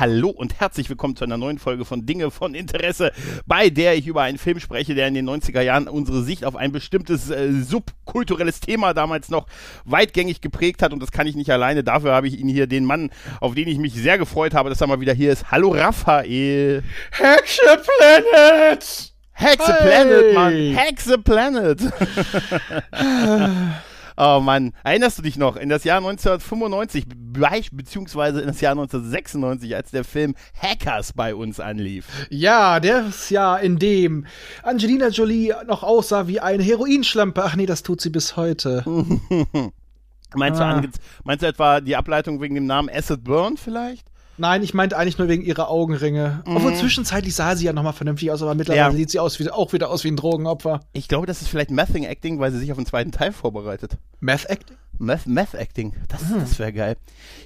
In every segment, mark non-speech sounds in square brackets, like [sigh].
Hallo und herzlich willkommen zu einer neuen Folge von Dinge von Interesse, bei der ich über einen Film spreche, der in den 90er Jahren unsere Sicht auf ein bestimmtes äh, subkulturelles Thema damals noch weitgängig geprägt hat und das kann ich nicht alleine. Dafür habe ich Ihnen hier den Mann, auf den ich mich sehr gefreut habe, dass er mal wieder hier ist. Hallo Raphael. Hexe Planet! Hexe Hey. Planet, Mann. Hexe Planet. [laughs] Oh Mann, erinnerst du dich noch? In das Jahr 1995, be beziehungsweise in das Jahr 1996, als der Film Hackers bei uns anlief. Ja, das Jahr, in dem Angelina Jolie noch aussah wie eine Heroinschlampe. Ach nee, das tut sie bis heute. [laughs] Meinst, Ah. du, meinst du etwa die Ableitung wegen dem Namen Acid Burn vielleicht? Nein, ich meinte eigentlich nur wegen ihrer Augenringe. Obwohl zwischenzeitlich sah sie ja noch mal vernünftig aus, aber mittlerweile Mhm. Ja. sieht sie aus wie, auch wieder aus wie ein Drogenopfer. Ich glaube, das ist vielleicht Mething Acting, weil sie sich auf den zweiten Teil vorbereitet. Meth Acting? Meth, das, Ah. das wäre geil.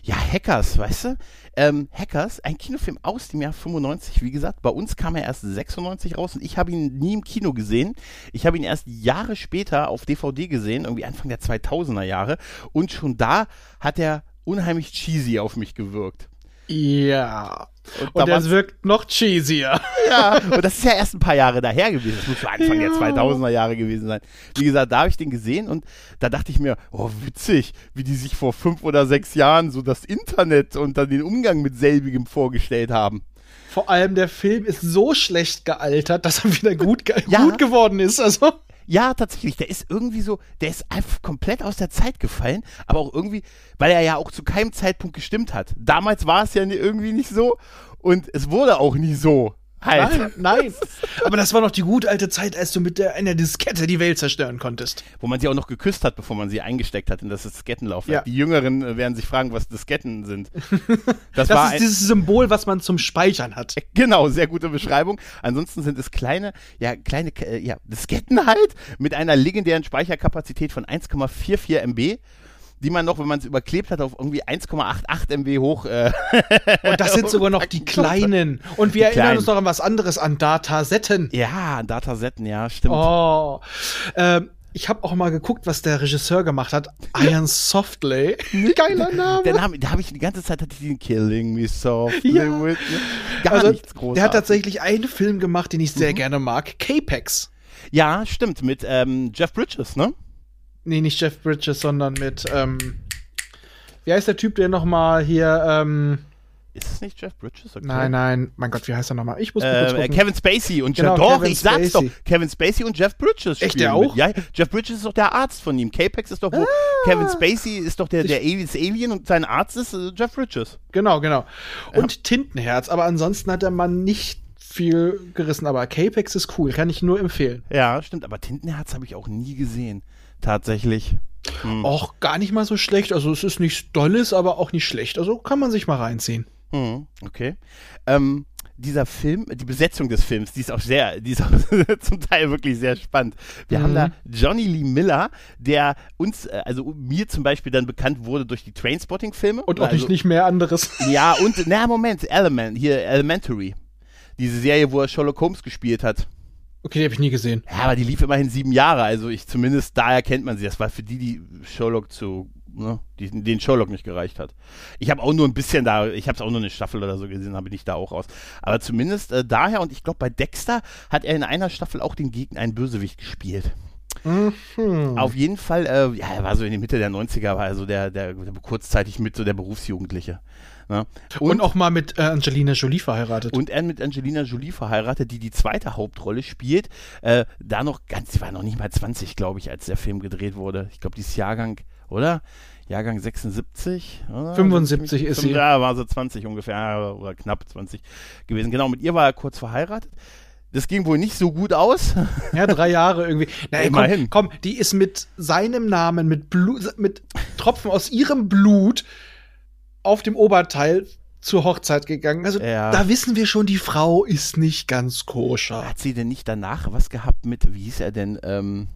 Ja, Hackers, weißt du? Ähm, Hackers, ein Kinofilm aus dem Jahr 95, wie gesagt. Bei uns kam er erst 96 raus und ich habe ihn nie im Kino gesehen. Ich habe ihn erst Jahre später auf DVD gesehen, irgendwie Anfang der 2000er Jahre. Und schon da hat er unheimlich cheesy auf mich gewirkt. Ja. Und Und da er wirkt noch cheesier. [laughs] Ja, und das ist ja erst ein paar Jahre daher gewesen. Das muss so Anfang der Ja. 2000er Jahre gewesen sein. Wie gesagt, da habe ich den gesehen und da dachte ich mir, oh witzig, wie die sich vor fünf oder sechs Jahren so das Internet und dann den Umgang mit selbigem vorgestellt haben. Vor allem der Film ist so schlecht gealtert, dass er wieder gut, ge Ja. gut geworden ist. Also. Ja, tatsächlich, der ist irgendwie so, der ist einfach komplett aus der Zeit gefallen, aber auch irgendwie, weil er ja auch zu keinem Zeitpunkt gestimmt hat. Damals war es ja irgendwie nicht so und es wurde auch nie so. Halt. Nein, nein. Aber das war noch die gute alte Zeit, als du mit der, einer Diskette die Welt zerstören konntest. Wo man sie auch noch geküsst hat, bevor man sie eingesteckt hat in das Diskettenlaufwerk. Ja. Die Jüngeren äh, werden sich fragen, was Disketten sind. [laughs] Das, Das war ist dieses Symbol, was man zum Speichern hat. genau, sehr gute Beschreibung. Ansonsten sind es kleine, ja, kleine, äh, ja, Disketten halt mit einer legendären Speicherkapazität von 1,44 MB, die man noch, wenn man es überklebt hat, auf irgendwie 1,88 MB hoch. Äh, [laughs] Und das sind sogar noch die [laughs] kleinen. Und wir erinnern kleinen. uns noch an was anderes, an Datasetten. ja, Datasetten, ja, stimmt. Oh. Ähm, ich habe auch mal geguckt, was der Regisseur gemacht hat. Ian Softly. [laughs] Geiler Name. Der Name, da habe ich die ganze Zeit hatte ich den Killing Me Softly Ja. with. Gar also, nichts großartig. der hat tatsächlich einen Film gemacht, den ich sehr Mhm. gerne mag. K-Pax. Ja, stimmt, mit ähm, Jeff Bridges, ne? Nee, nicht Jeff Bridges, sondern mit, ähm, wie heißt der Typ, der noch mal hier, ähm, Ist es nicht Jeff Bridges? Okay. nein, nein, mein Gott, wie heißt er noch mal? Ich muss Äh, gucken. Kevin Spacey und Genau, Jeff, doch, Kevin ich sag's Spacey. doch. Kevin Spacey und Jeff Bridges Echt, der mit. auch? Ja, Jeff Bridges ist doch der Arzt von ihm. K-Pax ist doch wo. Kevin Spacey ist doch der, der Alien und sein Arzt ist äh, Jeff Bridges. Genau, genau. Und Tintenherz, aber ansonsten hat der Mann nicht viel gerissen, aber K-Pax ist cool, kann ich nur empfehlen. Ja, stimmt, aber Tintenherz habe ich auch nie gesehen. Tatsächlich. Hm. Auch gar nicht mal so schlecht, also es ist nichts Dolles, aber auch nicht schlecht, also kann man sich mal reinziehen. Hm, okay. Ähm, dieser Film, die Besetzung des Films, die ist auch sehr, die ist auch [laughs] zum Teil wirklich sehr spannend. Wir haben Mhm. da Johnny Lee Miller, der uns, äh, also mir zum Beispiel dann bekannt wurde durch die Trainspotting-Filme. Und auch also, nicht, nicht mehr anderes. Ja, und, na, Moment, Element, hier, Elementary. Diese Serie, wo er Sherlock Holmes gespielt hat. Okay, die habe ich nie gesehen. Ja, aber die lief immerhin sieben Jahre, also ich, zumindest daher kennt man sie. Das war für die, die Sherlock zu, ne, die, den Sherlock nicht gereicht hat. Ich habe auch nur ein bisschen da, ich habe es auch nur eine Staffel oder so gesehen, habe ich da auch raus. Aber zumindest äh, daher, und ich glaube, bei Dexter hat er in einer Staffel auch den Gegner, einen Bösewicht gespielt. Mhm. Auf jeden Fall, äh, ja, er war so in die Mitte der 90er, war also der, der, der kurzzeitig mit so der Berufsjugendliche. Ne? Und, auch mal mit äh, Angelina Jolie verheiratet. Und er mit Angelina Jolie verheiratet, die die zweite Hauptrolle spielt. Äh, da noch ganz, sie war noch nicht mal 20, glaube ich, als der Film gedreht wurde. Ich glaube, dieses Jahrgang, oder? Jahrgang 76? Oder? 75 ist sie. Ja, war so 20 ungefähr, ja, oder knapp 20 gewesen. Genau, mit ihr war er kurz verheiratet. Das ging wohl nicht so gut aus. Ja, drei Jahre irgendwie. [laughs] Na, ey, Immerhin. Komm, komm, die ist mit seinem Namen, mit, Blut, mit Tropfen aus ihrem Blut auf dem Oberteil zur Hochzeit gegangen. Also Ja. da wissen wir schon, die Frau ist nicht ganz koscher. Hat sie denn nicht danach was gehabt mit, wie hieß er denn, ähm,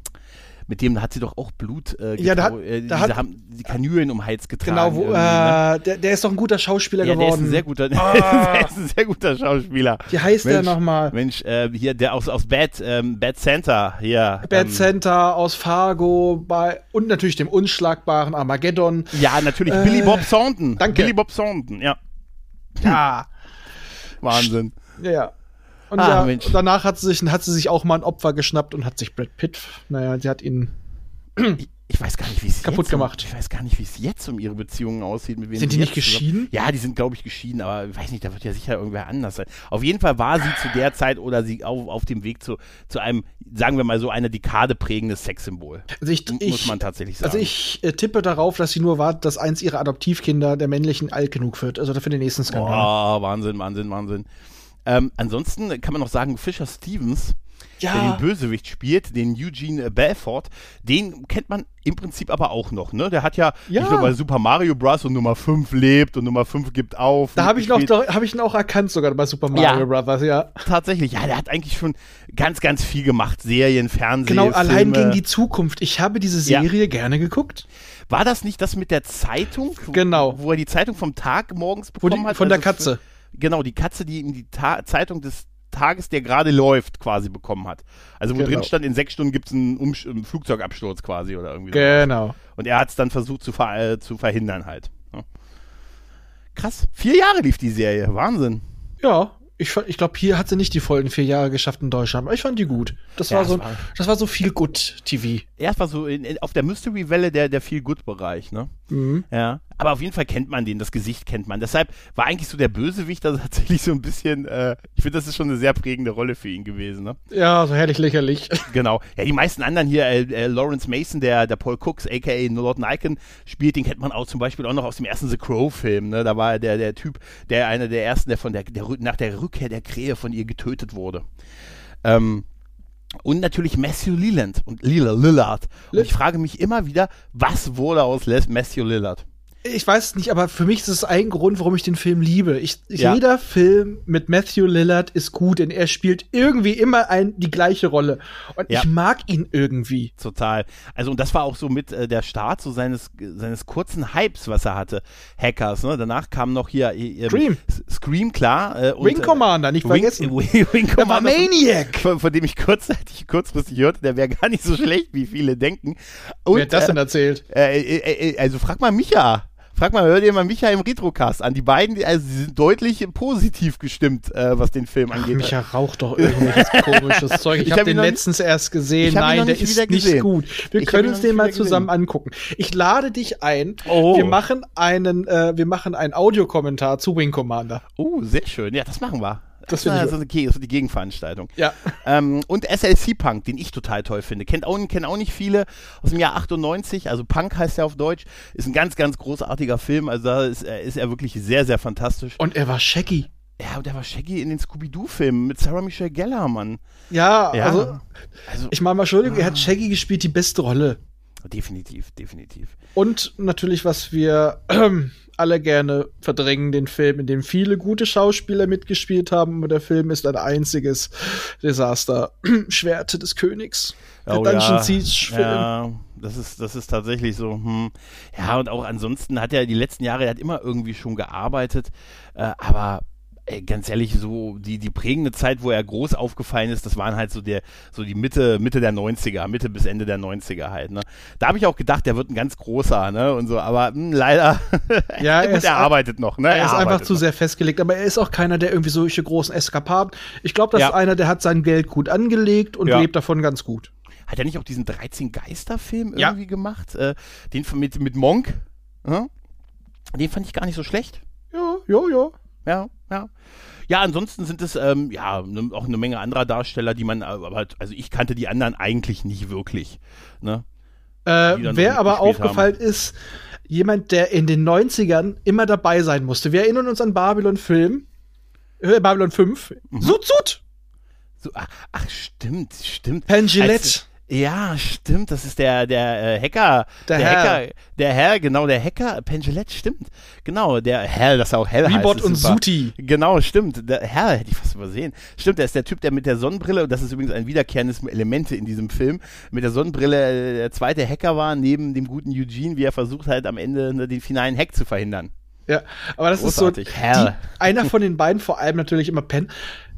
mit dem hat sie doch auch Blut, äh, Ja, da hat- äh, da hat- haben die Kanülen um den Hals getragen. Genau, wo, ne? äh, der, der ist doch ein guter Schauspieler Ja, der ist geworden. ein sehr guter, [laughs] Ah. der ist ein sehr guter Schauspieler. Wie heißt der Mensch, nochmal? Mensch, äh, hier, der aus, aus Bad, ähm, Bad Center, hier. Bad ähm, Center aus Fargo bei und natürlich dem unschlagbaren Armageddon. Ja, natürlich, Äh, Billy Bob Thornton. danke. Billy Bob Thornton, ja. Ja, [laughs] Wahnsinn. ja, ja. Und, Ah, ja, und danach hat sie, sich, hat sie sich auch mal ein Opfer geschnappt und hat sich Brad Pitt, naja, sie hat ihn. Ich, ich weiß gar nicht, wie es Kaputt jetzt um, gemacht. Ich weiß gar nicht, wie es jetzt um ihre Beziehungen aussieht. Mit wem Sind die nicht geschieden? Ja, die sind, glaube ich, geschieden, aber ich weiß nicht, da wird ja sicher irgendwer anders sein. Auf jeden Fall war sie zu der Zeit oder sie auf, auf dem Weg zu, zu einem, sagen wir mal so, eine Dekade prägendes Sexsymbol. Also ich, M- ich, Muss man tatsächlich sagen. Also ich äh, tippe darauf, dass sie nur wartet, dass eins ihrer Adoptivkinder der männlichen alt genug wird. Also für den nächsten Skandal. Oh, Wahnsinn, Wahnsinn, Wahnsinn. Ähm, ansonsten kann man noch sagen, Fisher Stevens, der Ja. den Bösewicht spielt, den Eugene Belfort, den kennt man im Prinzip aber auch noch, ne? Der hat ja, Ja. nicht nur bei Super Mario Bros. und Nummer 5 lebt und Nummer 5 gibt auf. Da habe ich noch, mitgespielt. da habe ich ihn auch erkannt sogar bei Super Mario Ja. Brothers, ja. Tatsächlich, ja, der hat eigentlich schon ganz, ganz viel gemacht. Serien, Fernsehen. Genau, allein Filme. gegen die Zukunft. Ich habe diese Ja. Serie gerne geguckt. War das nicht das mit der Zeitung? Genau. Wo er die Zeitung vom Tag morgens bekommen die, hat? von der Also Katze. Genau, die Katze, die ihm die Ta Zeitung des Tages, der gerade läuft, quasi bekommen hat. Also wo Genau. drin stand, in sechs Stunden gibt es einen, einen Flugzeugabsturz quasi oder irgendwie so. Genau. Und er hat es dann versucht zu, ver äh, zu verhindern halt. Ja. Krass. Vier Jahre lief die Serie. Wahnsinn. Ja, ich, ich glaube, hier hat sie nicht die vollen vier Jahre geschafft in Deutschland, aber ich fand die gut. Das Ja, war so, war- das war so viel gut TV. Erst war so in, in, auf der Mystery-Welle der, der Feel-Good-Bereich, ne? Mhm. Ja. Aber auf jeden Fall kennt man den, das Gesicht kennt man. Deshalb war eigentlich so der Bösewicht da [laughs] tatsächlich so ein bisschen, äh, ich finde, das ist schon eine sehr prägende Rolle für ihn gewesen, ne? Ja, so herrlich lächerlich. [laughs] Genau. Ja, die meisten anderen hier, äh, äh, Lawrence Mason, der, der Paul Cooks, aka Lord Nikon, spielt, den kennt man auch zum Beispiel auch noch aus dem ersten The Crow-Film. Ne? Da war er der, der Typ, der einer der ersten, der von der, der nach der Rückkehr der Krähe von ihr getötet wurde. Ähm, und natürlich Matthew Leland und Lila Lillard. Und ich frage mich immer wieder, was wurde aus Les Matthew Lillard? Ich weiß es nicht, aber für mich ist es ein Grund, warum ich den Film liebe. Ich, Ja. Jeder Film mit Matthew Lillard ist gut, denn er spielt irgendwie immer ein, die gleiche Rolle. Und Ja. ich mag ihn irgendwie. Total. Also und das war auch so mit äh, der Start so seines seines kurzen Hypes, was er hatte. Hackers. Ne? Danach kam noch hier äh, Scream. Scream klar. Äh, und, Wing Commander, nicht Wing, vergessen. Wing, [laughs] Wing Der war Commander, Maniac. von, von dem ich kurzzeitig kurzfristig hörte, der wäre gar nicht so [laughs] schlecht, wie viele denken. Und, Wer hat das denn erzählt? äh, äh, äh, äh, also frag mal Micha. Frag mal, hör dir mal Micha im Retrocast an. Die beiden, die, also, sie sind deutlich positiv gestimmt, äh, was den Film Ach, angeht. Micha raucht doch irgendwelches [laughs] komisches Zeug. Ich, Ich habe hab den noch nicht- letztens erst gesehen. Nein, der ist nicht gesehen. gut. Wir Ich können uns den mal zusammen gesehen. angucken. Ich lade dich ein. Oh. Wir machen einen, äh, wir machen einen Audiokommentar zu Wing Commander. Oh, sehr schön. Ja, das machen wir. Das finde ich ist, also okay, das ist die Gegenveranstaltung. Ja. Ähm, und SLC Punk, den ich total toll finde. Kennt auch, kennen auch nicht viele aus dem Jahr 98. Also Punk heißt er auf Deutsch. Ist ein ganz, ganz großartiger Film. Also da ist, er- ist er wirklich sehr, sehr fantastisch. Und er war Shaggy. Ja, und der war Shaggy in den Scooby-Doo-Filmen mit Sarah Michelle Gellar, Mann. Ja, Ja. also Also, ich meine mal, Entschuldigung, er hat Shaggy gespielt, die beste Rolle. definitiv, definitiv. Und natürlich, was wir ähm, [clears throat] alle gerne verdrängen, den Film, in dem viele gute Schauspieler mitgespielt haben, aber der Film ist ein einziges Desaster. [clears throat] Schwerte des Königs. Der Oh Dungeon ja, Siege-Film. Ja, das ist, das ist tatsächlich so. Hm. Ja, und auch ansonsten hat er die letzten Jahre, er hat immer irgendwie schon gearbeitet, äh, aber ey, ganz ehrlich, so die, die prägende Zeit, wo er groß aufgefallen ist, das waren halt so der, so die Mitte, Mitte der 90er, Mitte bis Ende der 90er halt, ne? Da habe ich auch gedacht, der wird ein ganz großer, ne? Und so, aber hm, leider, [laughs] Ja, er ist, er arbeitet noch, ne? er ist einfach zu noch. sehr festgelegt, aber er ist auch keiner, der irgendwie solche großen Eskapaden. Ich glaube, das Ja. ist einer, der hat sein Geld gut angelegt und Ja. lebt davon ganz gut. Hat er nicht auch diesen 13 Geister-Film Ja. irgendwie gemacht? Äh, den mit, mit Monk? Ja? Den fand ich gar nicht so schlecht. Ja, ja, ja. Ja, ja. Ja, ansonsten sind es ähm, ja ne, auch eine Menge anderer Darsteller, die man, äh, aber halt- also ich kannte die anderen eigentlich nicht wirklich. Ne? Äh, wer aber aufgefallen ist, jemand, der in den 90ern immer dabei sein musste. Wir erinnern uns an Babylon Film, äh, Babylon 5. Mhm. Sut, Sut! So, ach, ach, stimmt, stimmt. Penn Gillette. Als, Ja, stimmt, das ist der, der äh, Hacker. Der Herr. Hacker, der Herr, genau, der Hacker, Pengelette, stimmt. Genau, der Herr, das auch Hell Rebot heißt. ist und super. Suti. Genau, stimmt. Der Herr, hätte ich fast übersehen. Stimmt, der ist der Typ, der mit der Sonnenbrille, und das ist übrigens ein wiederkehrendes Element in diesem Film, mit der Sonnenbrille äh, der zweite Hacker war, neben dem guten Eugene, wie er versucht halt am Ende ne, den finalen Hack zu verhindern. Ja, aber das Großartig. ist so. Hell. Die, einer von den beiden, vor allem natürlich immer Penn,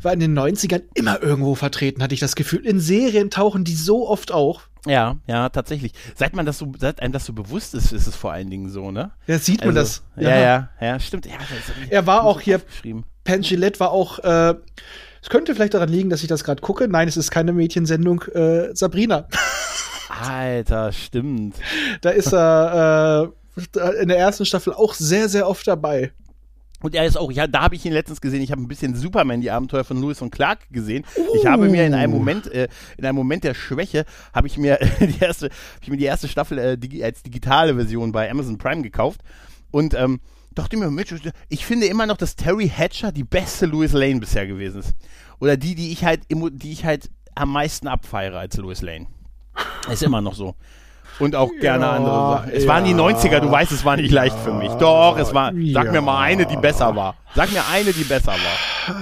war in den 90ern immer irgendwo vertreten, hatte ich das Gefühl. In Serien tauchen die so oft auf. Ja, ja, tatsächlich. Seit man das so, seit einem das so bewusst ist, ist es vor allen Dingen so, ne? Ja, sieht man Also, das. Ja, ja, ja, stimmt. Ja, das ist- Er war auch hier-. Penn Gillette war auch, äh, es könnte vielleicht daran liegen, dass ich das gerade gucke. Nein, es ist keine Mädchensendung. Äh, Sabrina. [laughs] Alter, stimmt. Da ist er äh, in der ersten Staffel auch sehr, sehr oft dabei. Und er ist auch, ja, da habe ich ihn letztens gesehen. Ich habe ein bisschen Superman, die Abenteuer von Lewis und Clark gesehen. Ich habe mir in einem Moment, äh, in einem Moment der Schwäche, habe ich mir [laughs] die erste, hab ich mir die erste Staffel äh, digi als digitale Version bei Amazon Prime gekauft und ähm, dachte mir, Mensch, ich finde immer noch, dass Terry Hatcher die beste Louis Lane bisher gewesen ist. Oder die, die ich halt, die ich halt am meisten abfeiere als Louis Lane. Ist immer noch so. Und auch gerne Ja, andere Sachen. Es waren die ja. 90er, du weißt, es war nicht leicht für mich. Doch, es war. Sag Ja. mir mal eine, die besser war. Sag mir eine, die besser war.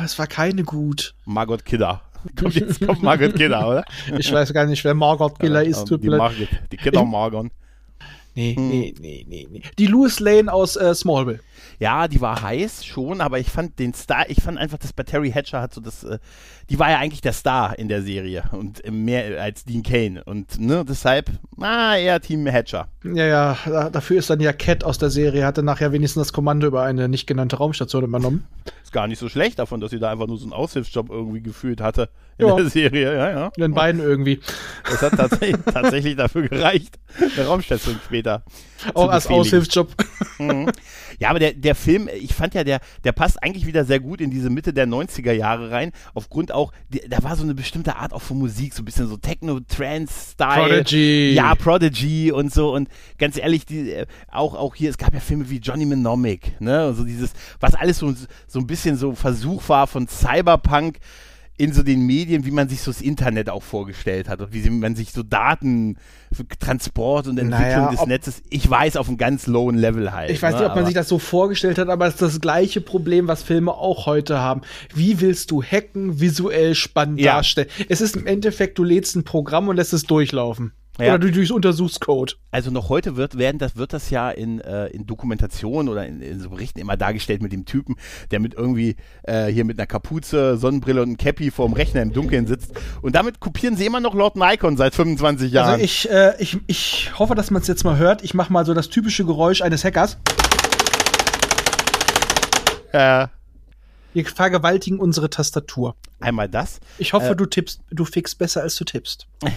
Äh, es war keine gut. Margot Kidder. [laughs] Kommt jetzt kommt Margot Kidder, oder? Ich weiß gar nicht, wer Margot Giller ist. Die. Margot. Die Kidder Margon. Nee, Hm. nee, nee, nee, nee. Die Louis Lane aus äh, Smallville. Ja, die war heiß schon, aber ich fand den Star, ich fand einfach, dass bei Terry Hatcher hat so das, äh, die war ja eigentlich der Star in der Serie und äh, mehr als Dean Kane und ne, deshalb, na, eher Team Hatcher. Ja, ja, da, dafür ist dann ja Cat aus der Serie, hatte nachher wenigstens das Kommando über eine nicht genannte Raumstation übernommen. Ist gar nicht so schlecht davon, dass sie da einfach nur so einen Aushilfsjob irgendwie gefühlt hatte in Ja. der Serie, ja, ja. Den beiden irgendwie. Das hat tatsächlich, [laughs] tatsächlich dafür gereicht, eine Raumstation später. Auch als. Aushilfsjob. Mhm. Ja, aber der, der Film, ich fand ja, der, der passt eigentlich wieder sehr gut in diese Mitte der 90er Jahre rein. Aufgrund auch, da war so eine bestimmte Art auch von Musik, so ein bisschen so Techno-Trance-Style. Prodigy. Ja, Prodigy und so. Und ganz ehrlich, die, äh, auch, auch hier, es gab ja Filme wie Johnny Mnemonic, ne? Und so dieses, was alles so, so ein bisschen so Versuch war von Cyberpunk in so den Medien, wie man sich so das Internet auch vorgestellt hat und wie man sich so Daten, Transport und Entwicklung Naja, des Netzes, ich weiß, auf einem ganz lowen Level halt. Ich weiß ne, nicht, ob man sich das so vorgestellt hat, aber es ist das gleiche Problem, was Filme auch heute haben. Wie willst du hacken, visuell spannend Ja. darstellen? Es ist im Endeffekt, du lädst ein Programm und lässt es durchlaufen. Ja. Oder du durchs Untersuchscode. Also noch heute wird, werden das, wird das ja in, äh, in Dokumentationen oder in, in so Berichten immer dargestellt mit dem Typen, der mit irgendwie äh, hier mit einer Kapuze, Sonnenbrille und einem Cappy vorm Rechner im Dunkeln sitzt. Und damit kopieren sie immer noch Lord Nikon seit 25 Jahren. Also ich, äh, ich, ich hoffe, dass man es jetzt mal hört. Ich mache mal so das typische Geräusch eines Hackers. äh, Wir vergewaltigen unsere Tastatur. Einmal das. Ich hoffe, Äh. du tippst, du fixst besser, als du tippst. [laughs]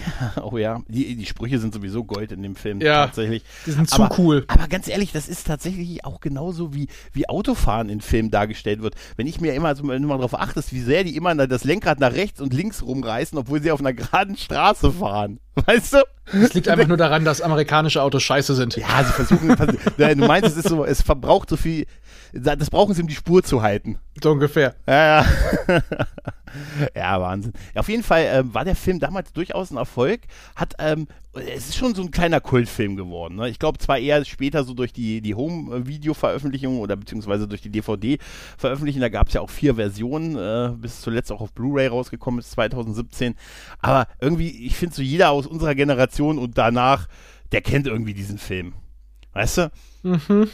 Oh ja, die, die Sprüche sind sowieso Gold in dem Film Ja. tatsächlich. Die sind zu aber, cool. Aber ganz ehrlich, das ist tatsächlich auch genauso wie, wie Autofahren in Filmen dargestellt wird. Wenn ich mir immer, wenn du mal darauf achtest, wie sehr die immer das Lenkrad nach rechts und links rumreißen, obwohl sie auf einer geraden Straße fahren. [laughs] Weißt du? Es liegt einfach nur daran, dass amerikanische Autos scheiße sind. Ja, sie versuchen, [laughs] du meinst, es ist so, es verbraucht so viel, das brauchen sie, um die Spur zu halten. So ungefähr. Ja, ja. [laughs] ja, Wahnsinn. Ja, auf jeden Fall ähm, war der Film damals durchaus ein Erfolg. Hat, ähm, es ist schon so ein kleiner Kultfilm geworden. Ne? Ich glaube zwar eher später so durch die, die Home-Video-Veröffentlichung oder beziehungsweise durch die DVD-Veröffentlichung. Da gab es ja auch vier Versionen, äh, bis zuletzt auch auf Blu-ray rausgekommen ist 2017. Aber irgendwie, ich finde so jeder aus unserer Generation und danach, der kennt irgendwie diesen Film. Weißt du? Mhm.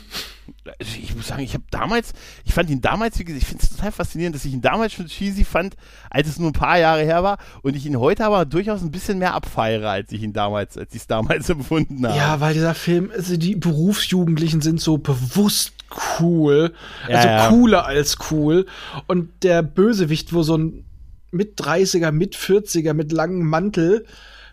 Also ich muss sagen, ich habe damals, ich fand ihn damals, wie gesagt, ich finde es total faszinierend, dass ich ihn damals schon cheesy fand, als es nur ein paar Jahre her war und ich ihn heute aber durchaus ein bisschen mehr abfeiere, als ich ihn damals, als ich es damals [laughs] empfunden habe. Ja, weil dieser Film, also die Berufsjugendlichen sind so bewusst cool. Also Ja, ja. cooler als cool. Und der Bösewicht, wo so ein mit 30er, mit 40er, mit langem Mantel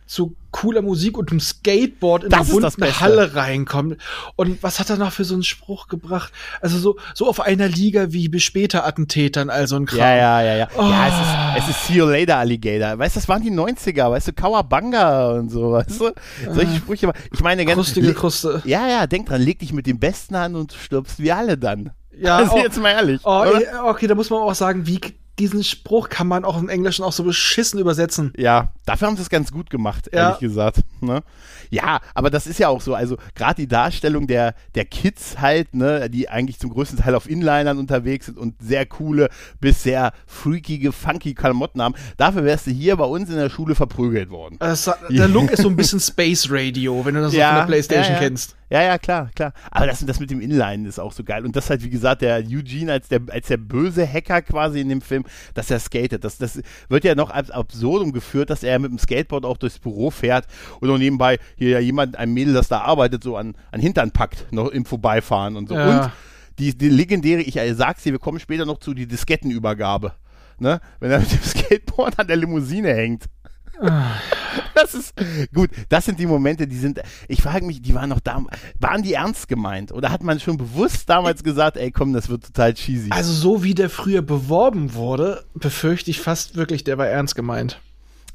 zu cooler Musik und einem Skateboard in Das eine bunte. Halle reinkommt. Und was hat er noch für so einen Spruch gebracht? Also so, so auf einer Liga wie bei später Attentätern, also ein Kram. Ja, ja, ja, ja. Ja, Oh. es ist, es ist See You Later Alligator. Weißt du, das waren die 90er, weißt du, Kawabanga und so, weißt du? Solche Sprüche. Ich meine, ganz. Krustige Kruste. Ja, ja, denk dran, leg dich mit dem Besten an und du stirbst wie alle dann. Ja, [laughs] also oh. jetzt mal ehrlich. Oh, okay, da muss man auch sagen, wie diesen Spruch kann man auch im Englischen auch so beschissen übersetzen. Ja, Dafür haben sie es ganz gut gemacht, Ja. ehrlich gesagt. Ne? Ja, aber das ist ja auch so. Also gerade die Darstellung der, der Kids halt, ne, die eigentlich zum größten Teil auf Inlinern unterwegs sind und sehr coole bis sehr freakige, funky Klamotten haben. Dafür wärst du hier bei uns in der Schule verprügelt worden. Das, [laughs] der Look ist so ein bisschen Space Radio, wenn du das so von der Playstation ja, ja. kennst. Ja, ja, klar, klar. Aber das, das mit dem Inline ist auch so geil. Und das halt, wie gesagt, der Eugene als der, als der böse Hacker quasi in dem Film, dass er skatet. Das, das wird ja noch als Absurdum geführt, dass er mit dem Skateboard auch durchs Büro fährt und noch nebenbei hier ja jemand, ein Mädel, das da arbeitet, so an, an Hintern packt, noch im Vorbeifahren und so. Ja. Und die, die legendäre, ich sag's dir, wir kommen später noch zu, die Diskettenübergabe. Ne? Wenn er mit dem Skateboard an der Limousine hängt. Das ist gut. Das sind die Momente, die sind. Ich frage mich, die waren noch da. Waren die ernst gemeint? Oder hat man schon bewusst damals gesagt, ey, komm, das wird total cheesy? Also so wie der früher beworben wurde, befürchte ich fast wirklich, der war ernst gemeint.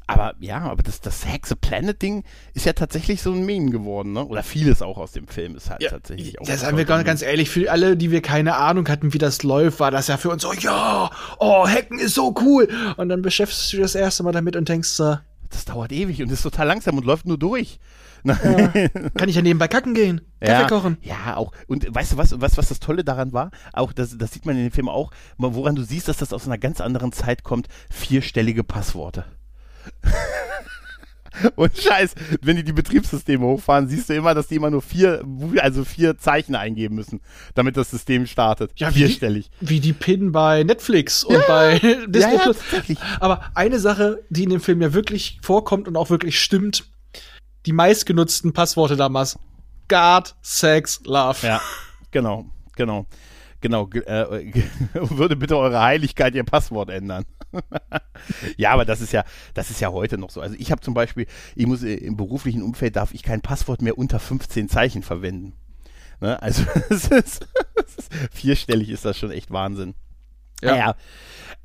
aber ja, aber das, das Hexe Planet Ding ist ja tatsächlich so ein Meme geworden, ne? Oder vieles auch aus dem Film ist halt tatsächlich auch. Das sagen wir ganz, ganz ehrlich, für alle, die wir keine Ahnung hatten, wie das läuft, war das ja für uns so, ja, oh, Hacken ist so cool. Und dann beschäftigst du dich das erste Mal damit und denkst, äh, Das dauert ewig und ist total langsam und läuft nur durch. [laughs] Ne? kann ich ja nebenbei kacken gehen, Kaffee ja, kochen. Ja, auch. Und weißt du was, was, was das Tolle daran war? Auch, das, das sieht man in dem Film auch, woran du siehst, dass das aus einer ganz anderen Zeit kommt, vierstellige Passworte. [laughs] [laughs] Und Scheiß, wenn die die Betriebssysteme hochfahren, siehst du immer, dass die immer nur vier, also vier Zeichen eingeben müssen, damit das System startet. Ja, wie- Vierstellig. Wie die PIN bei Netflix und bei [laughs] Disney ja, Plus. tatsächlich. Aber eine Sache, die in dem Film ja wirklich vorkommt und auch wirklich stimmt, die meistgenutzten Passworte damals. God, Sex, Love. Ja, genau, genau. Genau, ge- äh, [laughs] würde bitte eure Heiligkeit ihr Passwort ändern. [laughs] ja, aber das ist ja, das ist ja heute noch so. Also ich habe zum Beispiel, ich muss äh, im beruflichen Umfeld darf ich kein Passwort mehr unter 15 Zeichen verwenden. Ne? Also [laughs] ist, vierstellig ist das schon echt Wahnsinn. Ja. Naja.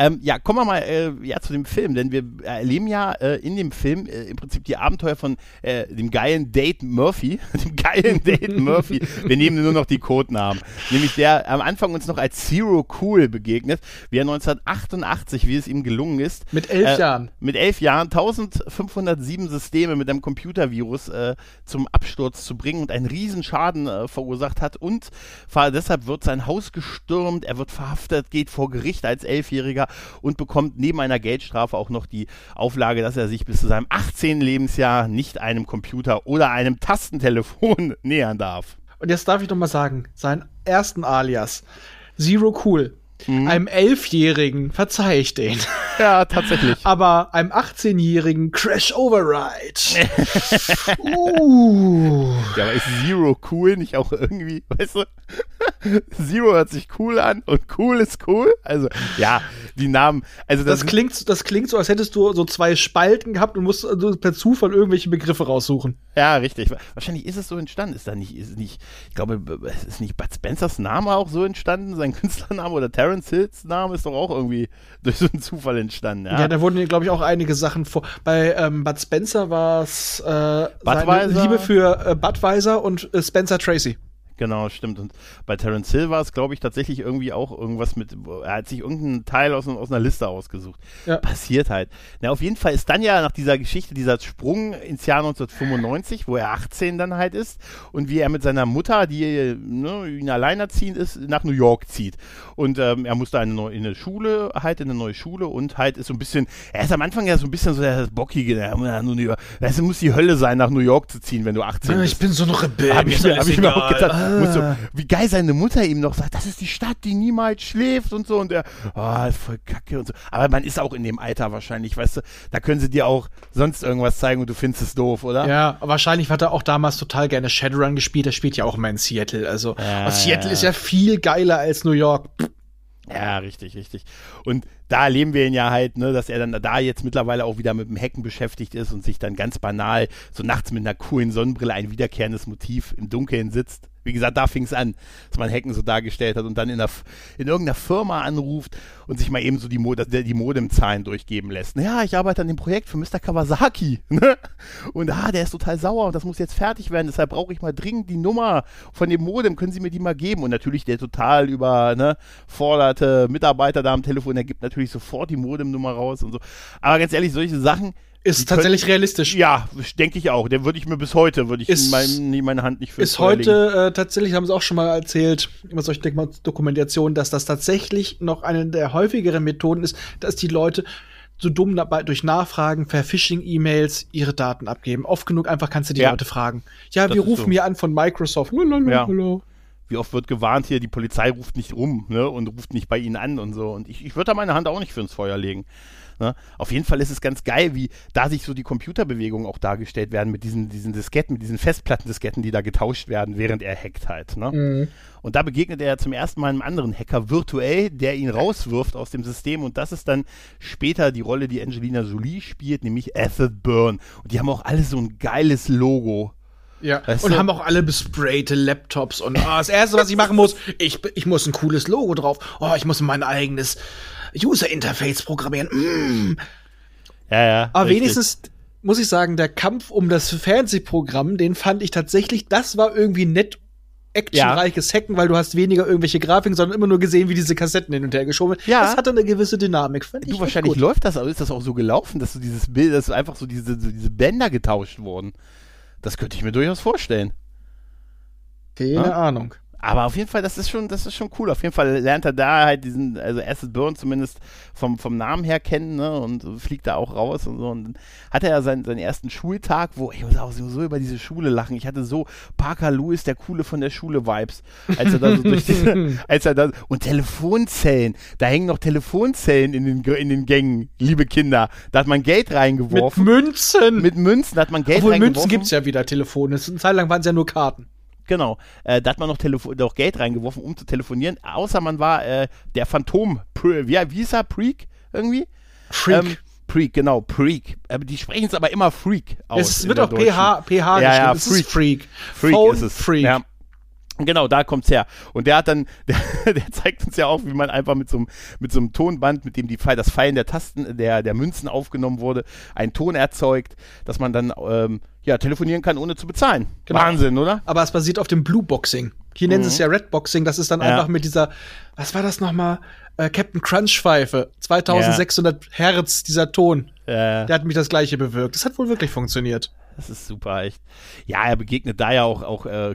Ähm, ja, kommen wir mal äh, ja, zu dem Film, denn wir erleben ja äh, in dem Film äh, im Prinzip die Abenteuer von äh, dem geilen Date Murphy, [laughs] dem geilen [laughs] Date Murphy. Wir nehmen nur noch die Codenamen. Nämlich der am Anfang uns noch als Zero Cool begegnet, wie er 1988, wie es ihm gelungen ist, Mit elf Äh, Jahren. mit elf Jahren 1507 Systeme mit einem Computervirus äh, zum Absturz zu bringen und einen riesen Schaden äh, verursacht hat und deshalb wird sein Haus gestürmt, er wird verhaftet, geht vor Gericht als Elfjähriger und bekommt neben einer Geldstrafe auch noch die Auflage, dass er sich bis zu seinem 18. Lebensjahr nicht einem Computer oder einem Tastentelefon [laughs] nähern darf. Und jetzt darf ich noch mal sagen, seinen ersten Alias, Zero Cool. Mhm. Einem Elfjährigen verzeih ich den. Ja, tatsächlich. [laughs] Aber einem 18-Jährigen Crash Override. [laughs] uh. Ja, aber ist Zero cool nicht auch irgendwie, weißt du? [laughs] Zero hört sich cool an und cool ist cool. Also, ja, die Namen, also das, Das klingt, das klingt so, als hättest du so zwei Spalten gehabt und musst also per Zufall irgendwelche Begriffe raussuchen. ja, richtig. Wahrscheinlich ist es so entstanden. Ist da nicht, ist nicht, ich glaube, ist nicht Bud Spencers Name auch so entstanden, sein Künstlername oder Terence Hills Name ist doch auch irgendwie [laughs] durch so einen Zufall entstanden. Ja, Ja, da wurden, glaube ich, auch einige Sachen vor. Bei ähm, Bud Spencer war es äh? Liebe für äh, Budweiser und äh, Spencer Tracy. Genau, stimmt. Und bei Terence Hill war es, glaube ich, tatsächlich irgendwie auch irgendwas mit, er hat sich irgendeinen Teil aus, aus einer Liste ausgesucht. Ja. Passiert halt. Na, auf jeden Fall ist dann ja nach dieser Geschichte dieser Sprung ins Jahr 1995, wo er 18 dann halt ist und wie er mit seiner Mutter, die ne, ihn alleinerziehend ist, nach New York zieht. Und ähm, er musste eine neue, in eine Schule, halt in eine neue Schule und halt ist so ein bisschen, er ist am Anfang ja so ein bisschen so der Bockige, das muss die Hölle sein, nach New York zu ziehen, wenn du 18 bist. bin so ein Rebell. Hab ich, mir, hab ich mir auch gedacht, Ah. muss so, wie geil seine Mutter ihm noch sagt, das ist die Stadt, die niemals schläft und so. Und er, ah, ist voll kacke und so. Aber man ist auch in dem Alter wahrscheinlich, weißt du, da können sie dir auch sonst irgendwas zeigen und du findest es doof, oder? Ja, wahrscheinlich hat er auch damals total gerne Shadowrun gespielt. Er spielt ja auch immer in Seattle. Also Ja, Seattle ja. ist ja viel geiler als New York. Ja, richtig, richtig. Und da erleben wir ihn ja halt, ne, dass er dann da jetzt mittlerweile auch wieder mit dem Hacken beschäftigt ist und sich dann ganz banal so nachts mit einer coolen Sonnenbrille ein wiederkehrendes Motiv im Dunkeln sitzt. Wie gesagt, da fing es an, dass man Hacken so dargestellt hat und dann in, der, in irgendeiner Firma anruft und sich mal eben so die, Mo das- die Modemzahlen durchgeben lässt. Ja, ich arbeite an dem Projekt für Mr. Kawasaki. [laughs] Ne? Und ah, der ist total sauer und das muss jetzt fertig werden, deshalb brauche ich mal dringend die Nummer von dem Modem. Können Sie mir die mal geben? Und natürlich der total über ne, Mitarbeiter da am Telefon, der gibt natürlich sofort die Modemnummer raus und so. Aber ganz ehrlich, solche Sachen Ist tatsächlich können, realistisch. Ja, denke ich auch. Der würde ich mir bis heute, würde ich ist, mein, meine Hand nicht für Ist heute äh, tatsächlich, haben sie auch schon mal erzählt, immer solche Dokumentationen, dass das tatsächlich noch eine der häufigeren Methoden ist, dass die Leute so dumm dabei durch Nachfragen per Phishing-E-Mails ihre Daten abgeben. Oft genug einfach kannst du die ja. Leute fragen. Ja, das wir rufen so. hier an von Microsoft. Lalalala. Ja. Wie oft wird gewarnt hier, die Polizei ruft nicht rum ne, und ruft nicht bei ihnen an und so. Und ich, ich würde da meine Hand auch nicht für ins Feuer legen. Ne? Auf jeden Fall ist es ganz geil, wie da sich so die Computerbewegungen auch dargestellt werden mit diesen, diesen Disketten, mit diesen Festplattendisketten, die da getauscht werden, während er hackt halt. Ne? Mhm. Und da begegnet er zum ersten Mal einem anderen Hacker virtuell, der ihn rauswirft aus dem System. Und das ist dann später die Rolle, die Angelina Jolie spielt, nämlich Ethel Byrne. Und die haben auch alle so ein geiles Logo. Ja, weißt und du? haben auch alle besprayte Laptops und oh, das erste, was ich machen muss, ich, ich muss ein cooles Logo drauf. Oh, ich muss mein eigenes User Interface programmieren. Mm. Ja, ja. Aber richtig. wenigstens muss ich sagen, der Kampf um das Fernsehprogramm, den fand ich tatsächlich, das war irgendwie nett actionreiches ja. Hacken, weil du hast weniger irgendwelche Grafiken, sondern immer nur gesehen, wie diese Kassetten hin und her geschoben werden. Ja. Das hatte eine gewisse Dynamik. Fand du, wahrscheinlich gut. läuft das, aber ist das auch so gelaufen, dass du dieses Bild, dass einfach so diese, so diese Bänder getauscht wurden. Das könnte ich mir durchaus vorstellen. Keine ja? Ahnung. Aber auf jeden Fall, das ist schon, das ist schon cool. Auf jeden Fall lernt er da halt diesen, also Acid Burn zumindest vom, vom Namen her kennen, ne? Und fliegt da auch raus und so. Und dann hatte er seinen, seinen ersten Schultag, wo ich muss auch so über diese Schule lachen. Ich hatte so Parker Lewis, der Coole von der Schule Vibes, als er da so durch diese, [laughs] [laughs] als er da und Telefonzellen, da hängen noch Telefonzellen in den, in den Gängen, liebe Kinder. Da hat man Geld reingeworfen. Mit Münzen. Mit Münzen hat man Geld Obwohl reingeworfen. Münzen gibt's ja wieder Telefone. Eine Zeit lang waren es ja nur Karten. Genau. Äh, da hat man noch, Telefo noch Geld reingeworfen, um zu telefonieren. Außer man war äh, der Phantom, wie, wie ist er? Preak irgendwie? Freak. Ähm, Freak, genau, Freak. Die sprechen es aber immer Freak aus. Es wird auch PH, PH ja, ja, es Freak. Freak. Freak ist es. Freak. Ja. Genau, da kommt's her. Und der hat dann, [laughs] der, der, zeigt uns ja auch, wie man einfach mit so einem, mit so einem Tonband, mit dem die das Fallen der Tasten, der, der Münzen aufgenommen wurde, einen Ton erzeugt, dass man dann ähm, ja, telefonieren kann, ohne zu bezahlen. Genau. Wahnsinn, oder? Aber es basiert auf dem Blue Boxing. Hier mhm. nennen sie es ja Red Boxing. Das ist dann ja. einfach mit dieser, was war das nochmal? Äh, Captain Crunch Pfeife. 2600 ja. Hertz, dieser Ton. Ja. Der hat mich das gleiche bewirkt. Das hat wohl wirklich funktioniert. Das ist super, echt. Ja, er begegnet da ja auch, auch äh,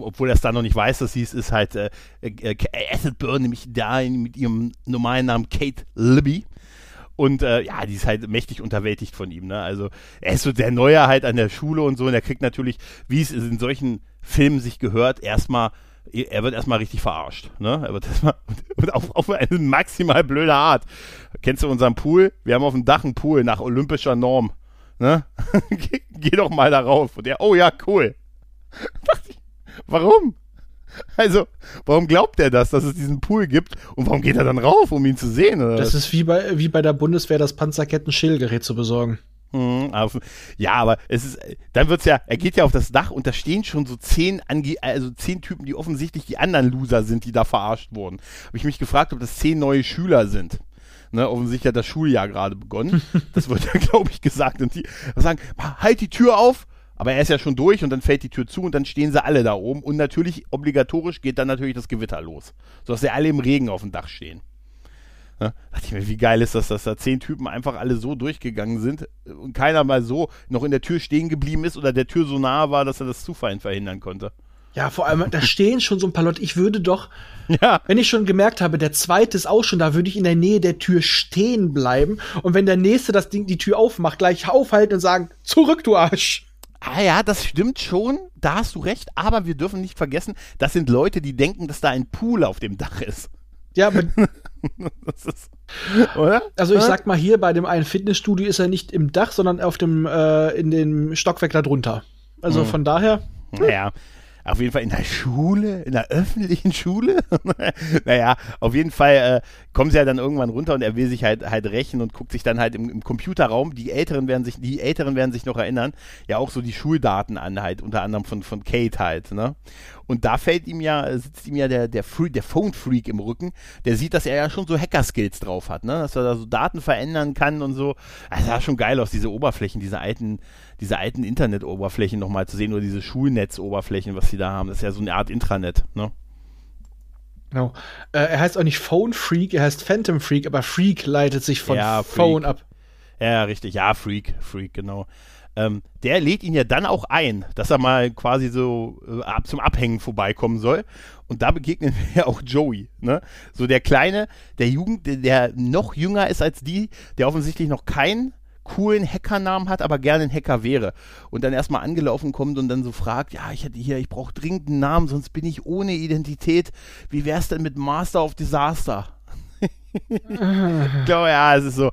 obwohl er es da noch nicht weiß, dass hieß, ist halt äh, äh, Acid Burn, nämlich da mit ihrem normalen Namen Kate Libby. Und äh, ja, die ist halt mächtig unterwältigt von ihm. Ne? Also er ist so der Neue halt an der Schule und so und er kriegt natürlich, wie es in solchen Filmen sich gehört, erstmal er wird erstmal richtig verarscht. Ne? Er wird [laughs] erstmal und auf, auf eine maximal blöde Art. Kennst du unseren Pool? Wir haben auf dem Dach einen Pool nach olympischer Norm. Ne? [laughs] geh, geh, doch mal darauf. Und der, oh ja, cool. [laughs] Warum? Also, warum glaubt er das, dass es diesen Pool gibt? Und warum geht er dann rauf, um ihn zu sehen? Oder? Das ist wie bei, wie bei der Bundeswehr, das Panzerketten-Schillgerät zu besorgen. Mhm, auf, ja, aber es ist, dann wird's ja, er geht ja auf das Dach und da stehen schon so zehn, Ange also zehn Typen, die offensichtlich die anderen Loser sind, die da verarscht wurden. Habe ich mich gefragt, ob das zehn neue Schüler sind. Ne, offensichtlich hat das Schuljahr gerade begonnen. [laughs] Das wird ja, glaube ich, gesagt. Und die sagen, halt die Tür auf, aber er ist ja schon durch und dann fällt die Tür zu und dann stehen sie alle da oben. Und natürlich, obligatorisch geht dann natürlich das Gewitter los. Sodass sie alle im Regen auf dem Dach stehen. Ne? dachte ich mir, wie geil ist das, dass da zehn Typen einfach alle so durchgegangen sind und keiner mal so noch in der Tür stehen geblieben ist oder der Tür so nahe war, dass er das Zufallen verhindern konnte. Ja, vor allem, da [laughs] stehen schon so ein paar Leute. Ich würde doch, ja. wenn ich schon gemerkt habe, der zweite ist auch schon da, würde ich in der Nähe der Tür stehen bleiben und wenn der nächste das Ding, die Tür aufmacht, gleich aufhalten und sagen, zurück, du Arsch. Ah ja, das stimmt schon, da hast du recht, aber wir dürfen nicht vergessen, das sind Leute, die denken, dass da ein Pool auf dem Dach ist. Ja, aber [laughs] ist, oder? Also ich sag mal hier bei dem einen Fitnessstudio ist er nicht im Dach, sondern auf dem äh, in dem Stockwerk darunter. Also mhm. von daher. Naja, auf jeden Fall in der Schule, in der öffentlichen Schule. [laughs] naja, auf jeden Fall äh, kommen sie ja dann irgendwann runter und er will sich halt halt rächen und guckt sich dann halt im, im, Computerraum, die Älteren werden sich, die Älteren werden sich noch erinnern, ja auch so die Schuldaten an, halt, unter anderem von, von Kate halt, ne? Und da fällt ihm ja, sitzt ihm ja der, der, Free, der Phone-Freak im Rücken, der sieht, dass er ja schon so Hacker-Skills drauf hat, ne? Dass er da so Daten verändern kann und so. Also sah schon geil aus, diese Oberflächen, diese alten, diese alten Internet-Oberflächen nochmal zu sehen, oder diese Schulnetz-Oberflächen, was sie da haben. Das ist ja so eine Art Intranet, ne? Genau. Äh, er heißt auch nicht Phone Freak, er heißt Phantom Freak, aber Freak leitet sich von ja, Phone ab. Ja, richtig. Ja, Freak, Freak, genau. Ähm, der lädt ihn ja dann auch ein, dass er mal quasi so äh, zum Abhängen vorbeikommen soll. Und da begegnen [laughs] wir ja auch Joey, ne? So der Kleine, der Jugend, der, der noch jünger ist als die, der offensichtlich noch keinen coolen Hackernamen hat, aber gerne ein Hacker wäre. Und dann erstmal angelaufen kommt und dann so fragt, ja, ich hätte hier, ich brauche dringend einen Namen, sonst bin ich ohne Identität. Wie wär's denn mit Master of Disaster? Ich glaube, ja, es ist so.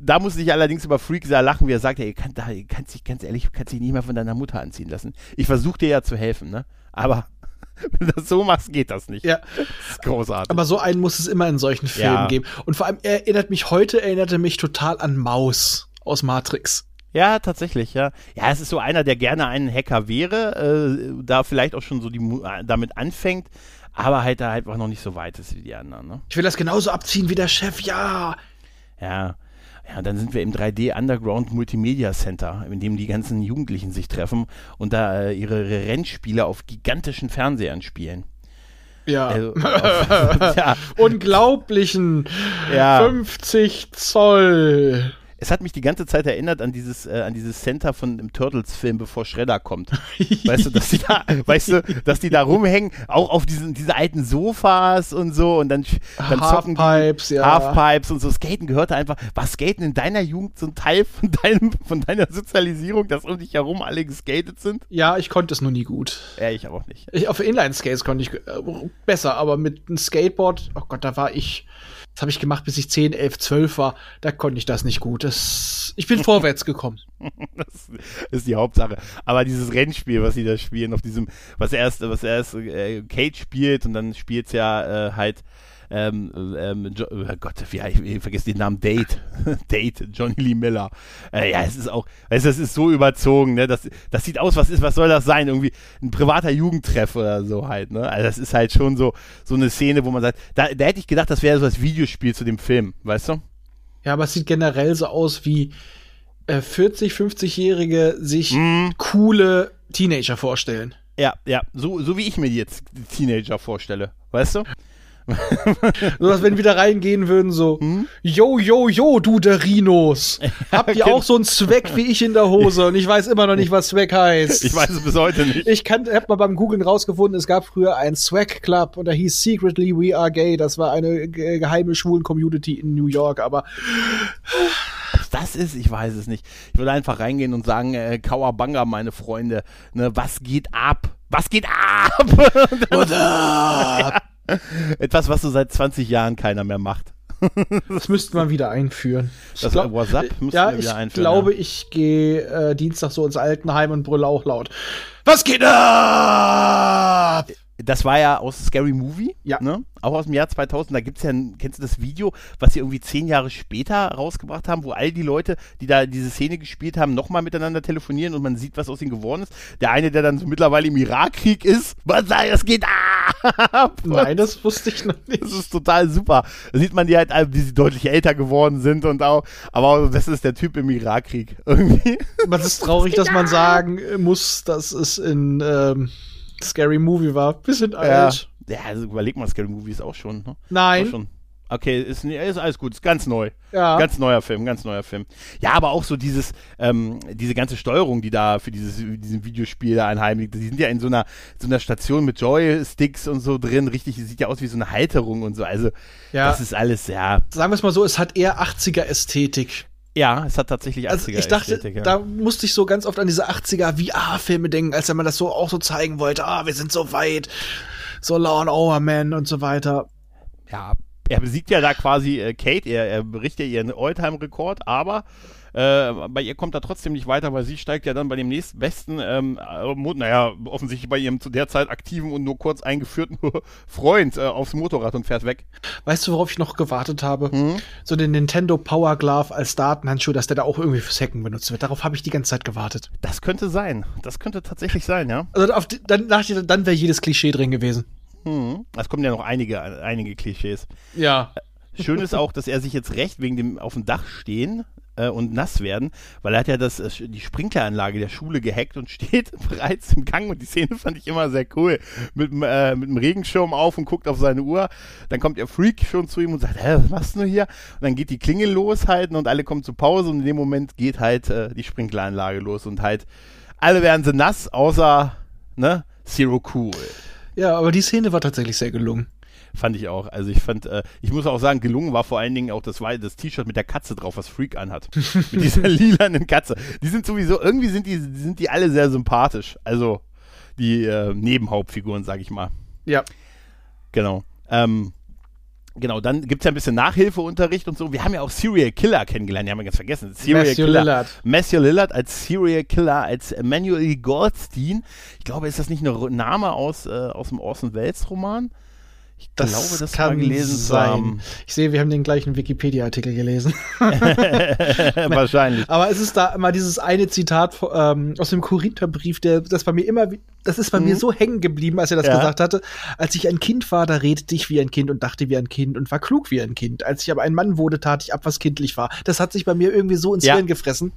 Da muss ich allerdings über Freak sehr lachen, wie er sagt, ey, kann, da, kannst dich, ganz ehrlich, kannst dich nicht mehr von deiner Mutter anziehen lassen. Ich versuche dir ja zu helfen, ne? Aber [laughs] wenn du das so machst, geht das nicht. Ja. Das ist großartig. Aber so einen muss es immer in solchen Filmen Ja. geben. Und vor allem, er erinnert mich heute, erinnerte mich total an Maus aus Matrix. Ja, tatsächlich, ja. Ja, es ist so einer, der gerne ein Hacker wäre, äh, da vielleicht auch schon so die, äh, damit anfängt, aber halt da einfach noch nicht so weit ist wie die anderen, ne? Ich will das genauso abziehen wie der Chef, ja. Ja. Ja, dann sind wir im 3D Underground Multimedia Center, in dem die ganzen Jugendlichen sich treffen und da äh, ihre Rennspiele auf gigantischen Fernsehern spielen. Ja. Also, [laughs] auf, [laughs] ja, Unglaublichen Ja. 50 Zoll. Es hat mich die ganze Zeit erinnert an dieses, äh, an dieses Center von dem Turtles-Film, bevor Shredder kommt. Weißt du, dass die da, [laughs] weißt du, dass die da rumhängen, auch auf diesen, diese alten Sofas und so und dann, dann zocken Halfpipes, ja. Halfpipes und so. Skaten gehörte einfach. War Skaten in deiner Jugend so ein Teil von, deinem, von deiner Sozialisierung, dass um dich herum alle geskatet sind? Ja, ich konnte es nur nie gut. Ja, ich auch nicht. Ich, auf Inline-Skates konnte ich äh, besser, aber mit einem Skateboard, oh Gott, da war ich, das habe ich gemacht, bis ich 10, 11, 12 war, da konnte ich das nicht gut. Das, ich bin vorwärts gekommen. [laughs] Das ist die Hauptsache. Aber dieses Rennspiel, was sie da spielen, auf diesem, was erst, was erst äh, Kate spielt und dann spielt's ja äh, halt ähm, ähm, jo oh Gott, wie, ich vergesse den Namen Date. [laughs] Date, Johnny Lee Miller. Äh, ja, es ist auch, weißt du, das ist so überzogen, ne? Das, das sieht aus, was ist, was soll das sein? Irgendwie ein privater Jugendtreff oder so halt, ne? Also das ist halt schon so, so eine Szene, wo man sagt, da, da hätte ich gedacht, das wäre so das Videospiel zu dem Film, weißt du? Ja, aber es sieht generell so aus, wie äh, 40, 50-Jährige sich Mhm. coole Teenager vorstellen. Ja, ja, so, so wie ich mir jetzt die Teenager vorstelle, weißt du? [laughs] So, dass wenn wir da reingehen würden, so, Hm? yo, yo, yo, du der Rhinos. [laughs] Habt ihr genau. auch so einen Zweck wie ich in der Hose? Und ich weiß immer noch nicht, was Zweck heißt. Ich weiß es bis heute nicht. Ich kann, hab mal beim Googlen rausgefunden, es gab früher einen Swag Club und der hieß Secretly We Are Gay. Das war eine ge- geheime schwulen Community in New York, aber das ist, ich weiß es nicht. Ich würde einfach reingehen und sagen, äh, Kawabanga, meine Freunde, ne, was geht ab? Was geht ab? [laughs] Oder? [laughs] Etwas, was so seit 20 Jahren keiner mehr macht. das müsste man wieder einführen. Ich Das glaub- WhatsApp müssten ja, wir wieder ich einführen. glaube, ich gehe äh, Dienstag so ins Altenheim und brülle auch laut. Was geht ab? Das war ja aus Scary Movie, Ja. ne? auch aus dem Jahr 2000. Da gibt's ja, ein, kennst du das Video, was sie irgendwie zehn Jahre später rausgebracht haben, wo all die Leute, die da diese Szene gespielt haben, nochmal miteinander telefonieren und man sieht, was aus ihnen geworden ist. Der eine, der dann so mittlerweile im Irakkrieg ist, was sei, das geht ab! [laughs] Nein, das wusste ich noch nicht. Das ist total super. Da sieht man die halt, wie sie deutlich älter geworden sind und auch, aber auch, das ist der Typ im Irakkrieg. [laughs] Irgendwie. Es ist traurig, dass man sagen muss, dass es in ähm, Scary Movie war. Sind alt. Ja, also überleg mal, Scary Movie ist auch schon. Ne? Auch Nein. schon. Okay, ist, ist alles gut, ist ganz neu. Ja. Ganz neuer Film, ganz neuer Film. Ja, aber auch so dieses, ähm, diese ganze Steuerung, die da für dieses, diesen Videospiel da einheimigt, die sind ja in so einer, so einer Station mit Joysticks und so drin, richtig, sieht ja aus wie so eine Halterung und so. Also, Ja. das ist alles, ja. Sagen wir es mal so, es hat eher 80er Ästhetik. Ja, es hat tatsächlich 80er Also ich dachte, Ästhetik, ja. da musste ich so ganz oft an diese 80er VR-Filme denken, als wenn man das so auch so zeigen wollte. Ah, wir sind so weit. So Law and Order Man und so weiter. ja, er besiegt ja da quasi äh, Kate, er, er bricht ja ihren Alltime-Rekord, aber äh, bei ihr kommt er trotzdem nicht weiter, weil sie steigt ja dann bei dem nächstbesten, ähm, äh, naja, offensichtlich bei ihrem zu der Zeit aktiven und nur kurz eingeführten [laughs] Freund äh, aufs Motorrad und fährt weg. Weißt du, worauf ich noch gewartet habe? Hm? So den Nintendo Power Glove als Datenhandschuh, dass der da auch irgendwie fürs Hacken benutzt wird. Darauf habe ich die ganze Zeit gewartet. Das könnte sein. Das könnte tatsächlich sein, ja. Also auf die, dann dann wäre jedes Klischee drin gewesen. Hm. Es kommen ja noch einige, einige Klischees. Ja. Schön ist auch, dass er sich jetzt recht wegen dem auf dem Dach stehen äh, und nass werden, weil er hat ja das, äh, die Sprinkleranlage der Schule gehackt und [laughs] steht bereits im Gang und die Szene fand ich immer sehr cool. Mit, äh, mit dem Regenschirm auf und guckt auf seine Uhr. Dann kommt der Freak schon zu ihm und sagt, hä, was machst du hier? Und dann geht die Klingel los halt und alle kommen zur Pause und in dem Moment geht halt äh, die Sprinkleranlage los und halt alle werden sie nass, außer, ne, Zero Cool. Ja, aber die Szene war tatsächlich sehr gelungen. Fand ich auch. Also ich fand, äh, ich muss auch sagen, gelungen war vor allen Dingen auch das, das T-Shirt mit der Katze drauf, was Freak anhat. [laughs] mit dieser lilanen Katze. Die sind sowieso, irgendwie sind die, sind die alle sehr sympathisch. Also die äh, Nebenhauptfiguren, sag ich mal. Ja. Genau. Ähm, Genau, dann gibt es ja ein bisschen Nachhilfeunterricht und so. Wir haben ja auch Serial Killer kennengelernt, die haben wir ganz vergessen. Serial Matthew Killer. Lillard. Matthew Lillard als Serial Killer, als Emmanuel Goldstein. Ich glaube, ist das nicht ein Name aus, äh, aus dem Orson Welles Roman? Ich Das glaube, das kann gelesen sein. haben. Ich sehe, wir haben den gleichen Wikipedia-Artikel gelesen. [laughs] [laughs] Wahrscheinlich. Aber es ist da immer dieses eine Zitat ähm, aus dem Korintherbrief, der das bei mir immer, das ist bei mir Mhm. so hängen geblieben, als er das Ja. gesagt hatte. Als ich ein Kind war, da redete ich wie ein Kind und dachte wie ein Kind und war klug wie ein Kind. Als ich aber ein Mann wurde, tat ich ab, was kindlich war. Das hat sich bei mir irgendwie so ins Ja. Hirn gefressen.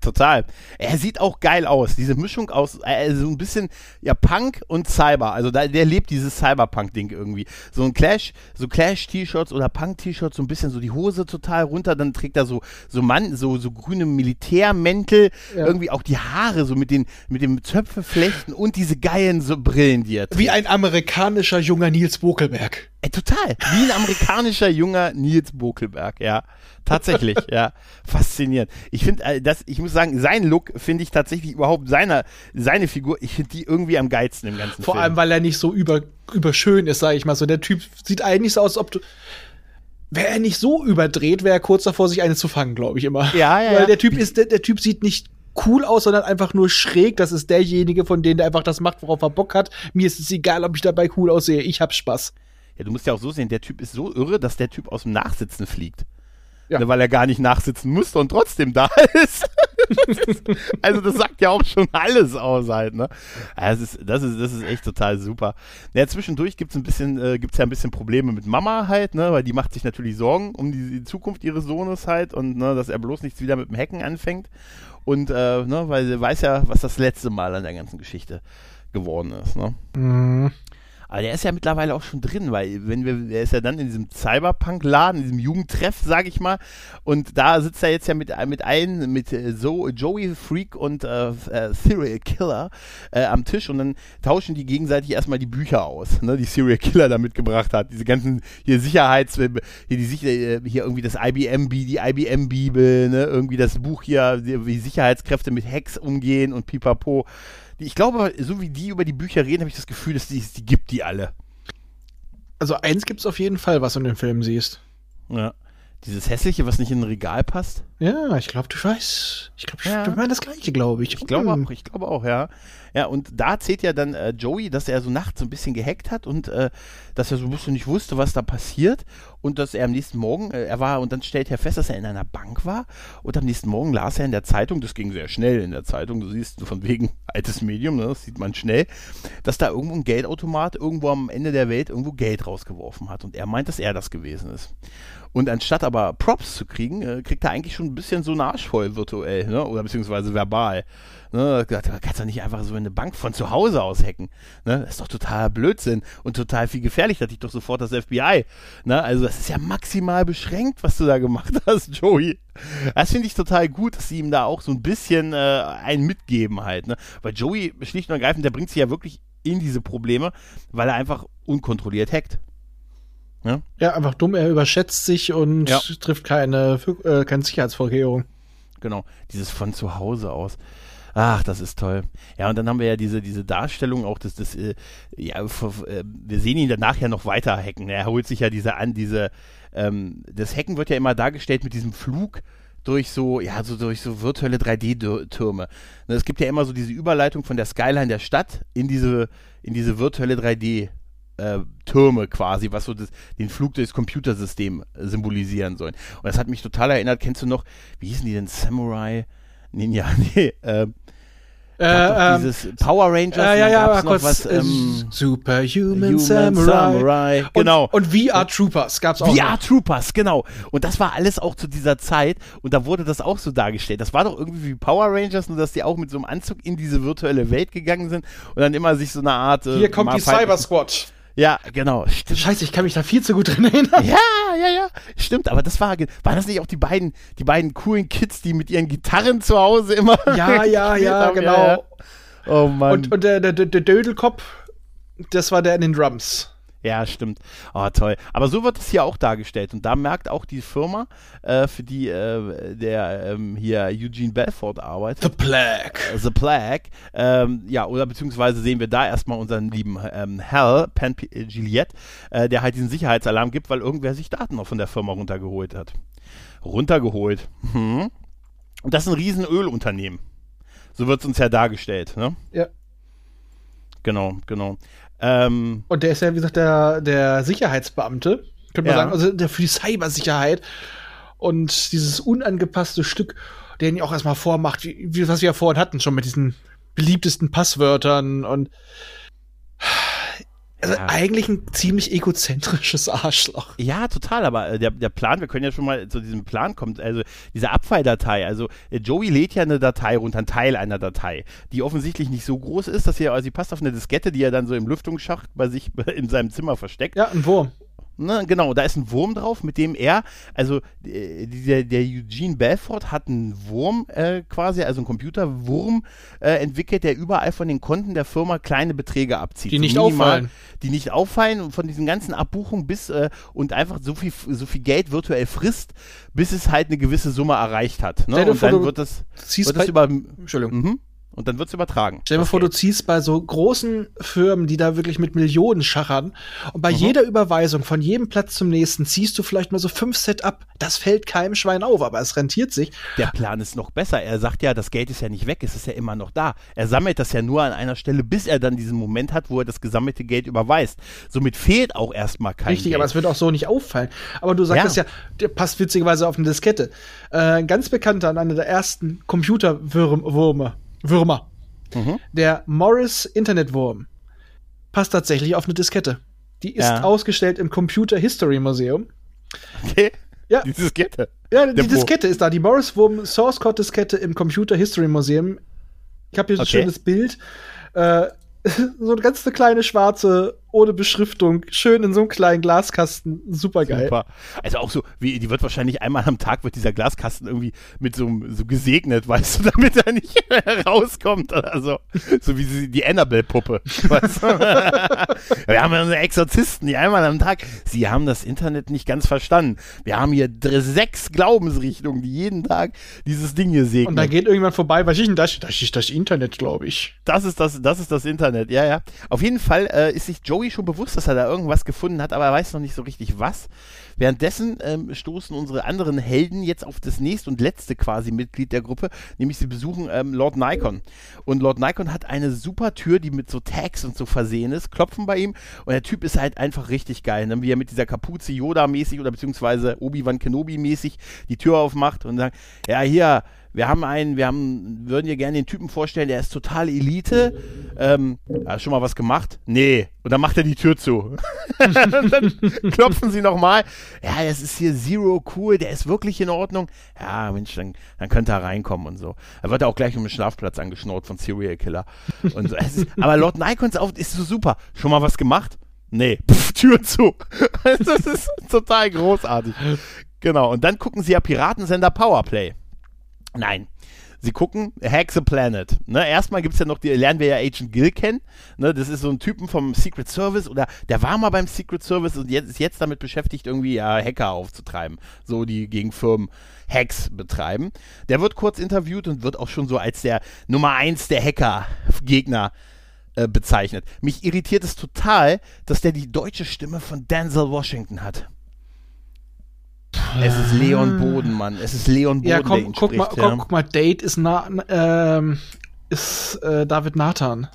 Total. Er sieht auch geil aus. Diese Mischung aus äh, so ein bisschen ja Punk und Cyber. Also da, der lebt dieses Cyberpunk-Ding irgendwie. So ein Clash, so Clash-T-Shirts oder Punk-T-Shirts, so ein bisschen so die Hose total runter. Dann trägt er so so Mann, so so grüne Militärmäntel, Ja. irgendwie auch die Haare so mit den mit dem Zöpfeflechten und diese geilen so Brillen, die er trägt. Wie ein amerikanischer junger Nils Bokelberg. Ey, total. Wie ein amerikanischer junger Nils Bokelberg, ja. Tatsächlich, [laughs] ja. Faszinierend. Ich finde, äh, das, ich muss sagen, sein Look finde ich tatsächlich überhaupt seine, seine Figur, ich finde die irgendwie am geilsten im ganzen Vor Film. allem, weil er nicht so über, überschön ist, sage ich mal so. Der Typ sieht eigentlich so aus, als ob du. Wäre er nicht so überdreht, wäre er kurz davor, sich eine zu fangen, glaube ich immer. Ja, ja, [laughs] Weil der Typ ist, der, der Typ sieht nicht cool aus, sondern einfach nur schräg. Das ist derjenige, von dem der einfach das macht, worauf er Bock hat. Mir ist es egal, ob ich dabei cool aussehe. Ich hab Spaß. Ja, du musst ja auch so sehen, der Typ ist so irre, dass der Typ aus dem Nachsitzen fliegt. Ja. Ne, weil er gar nicht nachsitzen musste und trotzdem da [laughs] ist. also das sagt ja auch schon alles aus halt, ne? Das ist, das ist, das ist echt total super. Ja, zwischendurch gibt's ein bisschen, äh, gibt's ja ein bisschen Probleme mit Mama halt, ne? Weil die macht sich natürlich Sorgen um die, die Zukunft ihres Sohnes halt und ne, dass er bloß nichts wieder mit dem Hacken anfängt. Und äh, ne, weil sie weiß ja, was das letzte Mal an der ganzen Geschichte geworden ist, ne? Mhm. Aber der ist ja mittlerweile auch schon drin, weil wenn wir, er ist ja dann in diesem Cyberpunk-Laden, in diesem Jugendtreff, sag ich mal, und da sitzt er jetzt ja mit, mit ein, mit äh, so Joey Freak und äh, äh, Serial Killer äh, am Tisch und dann tauschen die gegenseitig erstmal die Bücher aus, ne, die Serial Killer da mitgebracht hat. Diese ganzen hier Sicherheits, hier die äh, hier irgendwie das IBM, die IBM Bibel, ne, irgendwie das Buch hier, wie Sicherheitskräfte mit Hacks umgehen und Pipapo. Die- Ich glaube, so wie die über die Bücher reden, habe ich das Gefühl, dass die, die gibt die alle. Also eins gibt's auf jeden Fall, was du in dem Film siehst. Ja. Dieses hässliche, was nicht in ein Regal passt. Ja, ich glaube, du weißt. Ich glaube, Ja. wir meinen das gleiche, glaube ich. Ich glaube Hm. auch, ich glaube auch, ja. Ja, und da erzählt ja dann äh, Joey, dass er so nachts so ein bisschen gehackt hat und äh, dass er so ein bisschen nicht wusste, was da passiert und dass er am nächsten Morgen, äh, er war, und dann stellt er fest, dass er in einer Bank war und am nächsten Morgen las er in der Zeitung, das ging sehr schnell in der Zeitung, du siehst von wegen [laughs] altes Medium, ne, das sieht man schnell, dass da irgendwo ein Geldautomat irgendwo am Ende der Welt irgendwo Geld rausgeworfen hat und er meint, dass er das gewesen ist. Und anstatt aber Props zu kriegen, äh, kriegt er eigentlich schon ein bisschen so einen Arsch voll virtuell, ne? Oder beziehungsweise verbal. Ne? Da kannst du nicht einfach so eine Bank von zu Hause aus hacken. Ne? Das ist doch total Blödsinn und total viel gefährlich. Da hat dich doch sofort das FBI. Ne? Also das ist ja maximal beschränkt, was du da gemacht [laughs] hast, Joey. Das finde ich total gut, dass sie ihm da auch so ein bisschen äh, einen mitgeben halt. Ne? Weil Joey, schlicht und ergreifend, der bringt sich ja wirklich in diese Probleme, weil er einfach unkontrolliert hackt. Ja, einfach dumm, er überschätzt sich und Ja. trifft keine, äh, keine Sicherheitsvorkehrung. Genau, dieses von zu Hause aus. Ach, das ist toll. Ja, und dann haben wir ja diese, diese Darstellung auch, dass das, äh, ja, äh, wir sehen ihn danach ja noch weiter hacken. Er holt sich ja diese an, diese, ähm, das Hacken wird ja immer dargestellt mit diesem Flug durch so, ja, so durch so virtuelle 3D-Türme. Ne, Es gibt ja immer so diese Überleitung von der Skyline der Stadt in diese, in diese virtuelle 3D- äh, Türme quasi, was so das, den Flug durchs Computersystem äh, symbolisieren sollen. Und das hat mich total erinnert, kennst du noch, wie hießen die denn, Samurai Ninja? [laughs] Nee, äh, Äh, ähm, dieses Power Rangers. äh, ja, ja, noch kurz. was, ähm, Superhuman Human Samurai. Samurai, genau. Und, und VR Troopers gab's auch. VR noch. Troopers, genau. Und das war alles auch zu dieser Zeit und da wurde das auch so dargestellt. Das war doch irgendwie wie Power Rangers, nur dass die auch mit so einem Anzug in diese virtuelle Welt gegangen sind und dann immer sich so eine Art. äh, Hier kommt die Cyber Squad. Ja, genau. Stimmt. Scheiße, ich kann mich da viel zu gut dran erinnern. Ja, ja, ja. Stimmt, aber das war, waren das nicht auch die beiden, die beiden coolen Kids, die mit ihren Gitarren zu Hause immer. Ja, ja, [laughs] ja, haben? genau. Ja, ja. Oh Mann. Und, und der, der der Dödelkopf, das war der in den Drums. Ja, stimmt. Oh, toll. Aber so wird es hier auch dargestellt. Und da merkt auch die Firma, äh, für die äh, der ähm, hier Eugene Belfort arbeitet, The Plague. äh, The Plague, ähm, ja, oder beziehungsweise sehen wir da erstmal unseren lieben ähm, Hal, Pan P- äh, Gillette, äh, der halt diesen Sicherheitsalarm gibt, weil irgendwer sich Daten noch von der Firma runtergeholt hat. Runtergeholt. Mhm. Und das ist ein riesen Ölunternehmen. So wird es uns ja dargestellt, ne? Ja. Genau, genau. Ähm, Und der ist ja, wie gesagt, der, der Sicherheitsbeamte, könnte man Ja. sagen, also der für die Cybersicherheit. Und dieses unangepasste Stück, den ja auch erstmal vormacht, wie, wie was wir ja vorhin hatten, schon mit diesen beliebtesten Passwörtern und also Ja. eigentlich ein ziemlich egozentrisches Arschloch. Ja, total, aber äh, der, der Plan, wir können ja schon mal zu diesem Plan kommen, also diese Abfalldatei, also äh, Joey lädt ja eine Datei runter, einen Teil einer Datei, die offensichtlich nicht so groß ist, dass sie, also sie passt auf eine Diskette, die er dann so im Lüftungsschacht bei sich [laughs] in seinem Zimmer versteckt. Ja, ein Wurm. Ne, genau, da ist ein Wurm drauf, mit dem er, also äh, der, der Eugene Belfort hat einen Wurm äh, quasi, also einen Computerwurm äh, entwickelt, der überall von den Konten der Firma kleine Beträge abzieht. Die So nicht minimal- auffallen. Die nicht auffallen und von diesen ganzen Abbuchungen bis äh, und einfach so viel, so viel Geld virtuell frisst, bis es halt eine gewisse Summe erreicht hat. Ne? Und dann wird das, wird das über. Entschuldigung. Mhm. Und dann wird es übertragen. Stell dir mal das vor, du ziehst bei so großen Firmen, die da wirklich mit Millionen schachern, und Mhm. bei jeder Überweisung von jedem Platz zum nächsten ziehst du vielleicht mal so fünf Set ab. Das fällt keinem Schwein auf, aber es rentiert sich. Der Plan ist noch besser. Er sagt ja, das Geld ist ja nicht weg, es ist ja immer noch da. Er sammelt das ja nur an einer Stelle, bis er dann diesen Moment hat, wo er das gesammelte Geld überweist. Somit fehlt auch erstmal kein Richtig, Geld. aber es wird auch so nicht auffallen. Aber du sagtest ja, Ja. der passt witzigerweise auf eine Diskette. Äh, ganz bekannter, einer der ersten Computerwürmer, Würmer, Mhm. der Morris Internetwurm, passt tatsächlich auf eine Diskette. Die ist Ja. ausgestellt im Computer History Museum. Okay. Ja. Die Diskette. Ja, die Wurm. Diskette ist da, die Morris Wurm Source Code Diskette im Computer History Museum. Ich habe hier so ein Okay. schönes Bild. Äh, [laughs] so eine ganz kleine schwarze, ohne Beschriftung, schön in so einem kleinen Glaskasten. Super geil. Super. Also auch so, wie, die wird wahrscheinlich einmal am Tag wird dieser Glaskasten irgendwie mit so, einem- so gesegnet, [laughs] weißt du, damit er nicht [laughs] rauskommt oder so. So wie sie, die Annabelle-Puppe. [laughs] Weißt du? Wir haben ja unsere Exorzisten, die einmal am Tag, sie haben das Internet nicht ganz verstanden. Wir haben hier sechs Glaubensrichtungen, die jeden Tag dieses Ding hier segnen. Und dann geht irgendwann vorbei, was ist denn das? Das ist das Internet, glaube ich. Das ist das, das ist das Internet, ja, ja. Auf jeden Fall äh, ist sich Joey schon bewusst, dass er da irgendwas gefunden hat, aber er weiß noch nicht so richtig was. Währenddessen ähm, stoßen unsere anderen Helden jetzt auf das nächste und letzte quasi Mitglied der Gruppe, nämlich sie besuchen ähm, Lord Nikon. Und Lord Nikon hat eine super Tür, die mit so Tags und so versehen ist, klopfen bei ihm und der Typ ist halt einfach richtig geil, ne? wie er mit dieser Kapuze Yoda-mäßig oder beziehungsweise Obi-Wan Kenobi-mäßig die Tür aufmacht und sagt, ja hier, wir haben einen, wir haben, würden dir gerne den Typen vorstellen, der ist total Elite. Ähm, hast schon mal was gemacht? Nee. Und dann macht er die Tür zu. [laughs] dann klopfen sie nochmal. Ja, es ist hier Zero cool, der ist wirklich in Ordnung. Ja, Mensch, dann, dann könnte er reinkommen und so. Er wird auch gleich um den Schlafplatz angeschnurrt von Serial Killer. Und so. Es ist, aber Lord Nikons auf ist so super. Schon mal was gemacht? Nee. Pff, Tür zu. [laughs] das ist total großartig. Genau. Und dann gucken sie ja Piratensender Powerplay. Nein. Sie gucken Hack the Planet. Ne, erstmal gibt's ja noch, die lernen wir ja Agent Gill kennen. Ne, das ist so ein Typen vom Secret Service oder der war mal beim Secret Service und jetzt, ist jetzt damit beschäftigt, irgendwie ja, Hacker aufzutreiben. So, die gegen Firmen Hacks betreiben. Der wird kurz interviewt und wird auch schon so als der Nummer eins der Hacker-Gegner äh, bezeichnet. Mich irritiert es total, dass der die deutsche Stimme von Denzel Washington hat. Es ist Leon Boden, Es ist Leon Boden, Ja, der komm, ihn guck, mal, spricht, ja. guck, guck mal, Date ist, na, ähm, ist äh, David Nathan.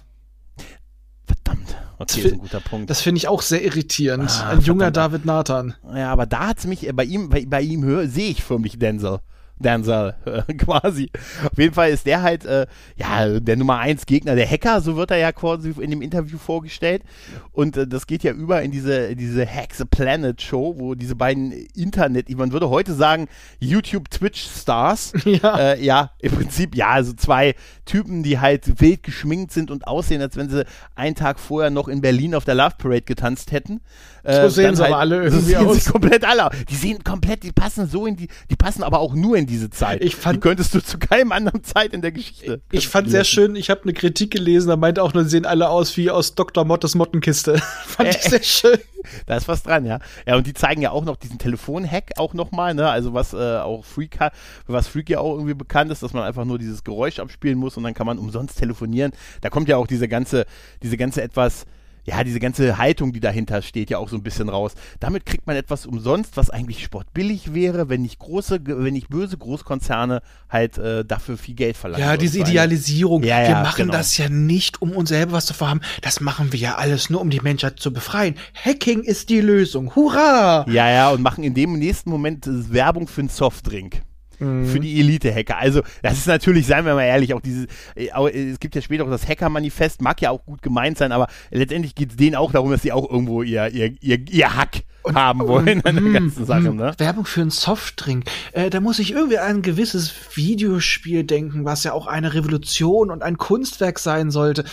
Verdammt. Das Okay, fi- ist ein guter Punkt. Das finde ich auch sehr irritierend. Ah, Ein junger verdammt. David Nathan. ja, aber da hat's mich, äh, bei ihm, bei, bei ihm sehe ich für mich Denzel. Denzel, [laughs] äh, quasi. Auf jeden Fall ist der halt, äh, ja, der Nummer 1 Gegner, der Hacker, so wird er ja quasi in dem Interview vorgestellt. Und äh, das geht ja über in diese, diese Hack the Planet Show, wo diese beiden Internet, man würde heute sagen, YouTube Twitch Stars, [laughs] Ja. äh, ja, im Prinzip, ja, also zwei Typen, die halt wild geschminkt sind und aussehen, als wenn sie einen Tag vorher noch in Berlin auf der Love Parade getanzt hätten. Äh, So sehen sie aber alle [laughs] irgendwie so sehen aus. Sie komplett alle. Die sehen komplett, die passen so in die, die passen aber auch nur in diese Zeit. Ich fand- die könntest du zu keinem anderen Zeit in der Geschichte. Ich fand sehr schön, ich habe eine Kritik gelesen, da meinte auch nur, sie sehen alle aus wie aus Dr. Mottes Mottenkiste. [laughs] fand ich sehr schön. [laughs] Da ist was dran, ja. Ja, und die zeigen ja auch noch diesen Telefon-Hack auch nochmal, ne? Also was äh, auch Freak hat, was Freak ja auch irgendwie bekannt ist, dass man einfach nur dieses Geräusch abspielen muss und dann kann man umsonst telefonieren. Da kommt ja auch diese ganze, diese ganze etwas, ja, diese ganze Haltung, die dahinter steht, ja auch so ein bisschen raus. Damit kriegt man etwas umsonst, was eigentlich sportbillig wäre, wenn nicht große, wenn nicht böse Großkonzerne halt äh, dafür viel Geld verlangen. Ja, diese Idealisierung. Ja, ja, wir machen genau. das ja nicht, um uns selber was zu vorhaben. Das machen wir ja alles nur, um die Menschheit zu befreien. Hacking ist die Lösung. Hurra! Ja, ja, und machen in dem nächsten Moment Werbung für einen Softdrink. Mhm. Für die Elite-Hacker. Also, das ist natürlich, seien wir mal ehrlich, auch dieses, äh, äh, es gibt ja später auch das Hacker-Manifest, mag ja auch gut gemeint sein, aber letztendlich geht es denen auch darum, dass sie auch irgendwo ihr, ihr, ihr, ihr Hack haben wollen an der ganzen Sache, Mm, ne? Werbung für einen Softdrink. Äh, da muss ich irgendwie an ein gewisses Videospiel denken, was ja auch eine Revolution und ein Kunstwerk sein sollte.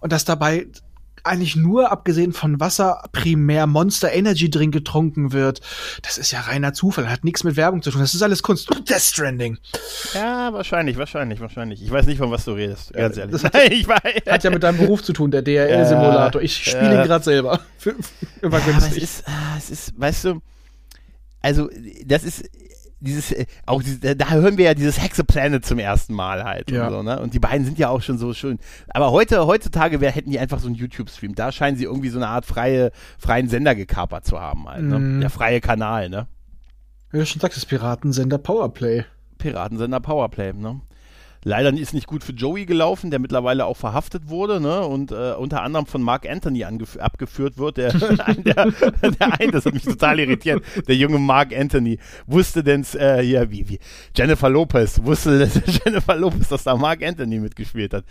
Und das dabei eigentlich nur, abgesehen von Wasser, primär Monster Energy Drink getrunken wird. Das ist ja reiner Zufall, hat nichts mit Werbung zu tun. Das ist alles Kunst. Death Stranding. Ja, wahrscheinlich, wahrscheinlich, wahrscheinlich. Ich weiß nicht, von was du redest, ganz ehrlich. das [laughs] hat- Nein, ich weiß. Hat ja mit deinem Beruf zu tun, der DRL-Simulator. Ich spiele ja. ihn gerade selber. [laughs] Für war Ja, aber es günstig. ist, ah, es ist, weißt du, also das ist dieses, äh, auch dieses, da- hören wir ja dieses Hexe Planet zum ersten Mal halt Ja. und so, ne? Und die beiden sind ja auch schon so schön. Aber heute, heutzutage wär, hätten die einfach so einen YouTube-Stream. Da scheinen sie irgendwie so eine Art freie, freien Sender gekapert zu haben halt, ne? Mhm. Der freie Kanal, ne? Wie du schon sagst, das Piratensender Powerplay. Piratensender Powerplay, ne? Leider ist nicht gut für Joey gelaufen, der mittlerweile auch verhaftet wurde, ne? Und äh, unter anderem von Mark Anthony abgeführt wird. Der, [laughs] der, der ein, das hat mich total irritiert. Der junge Mark Anthony wusste denn, äh, hier, wie, wie, Jennifer Lopez, wusste [laughs] dass Jennifer Lopez, dass da Mark Anthony mitgespielt hat.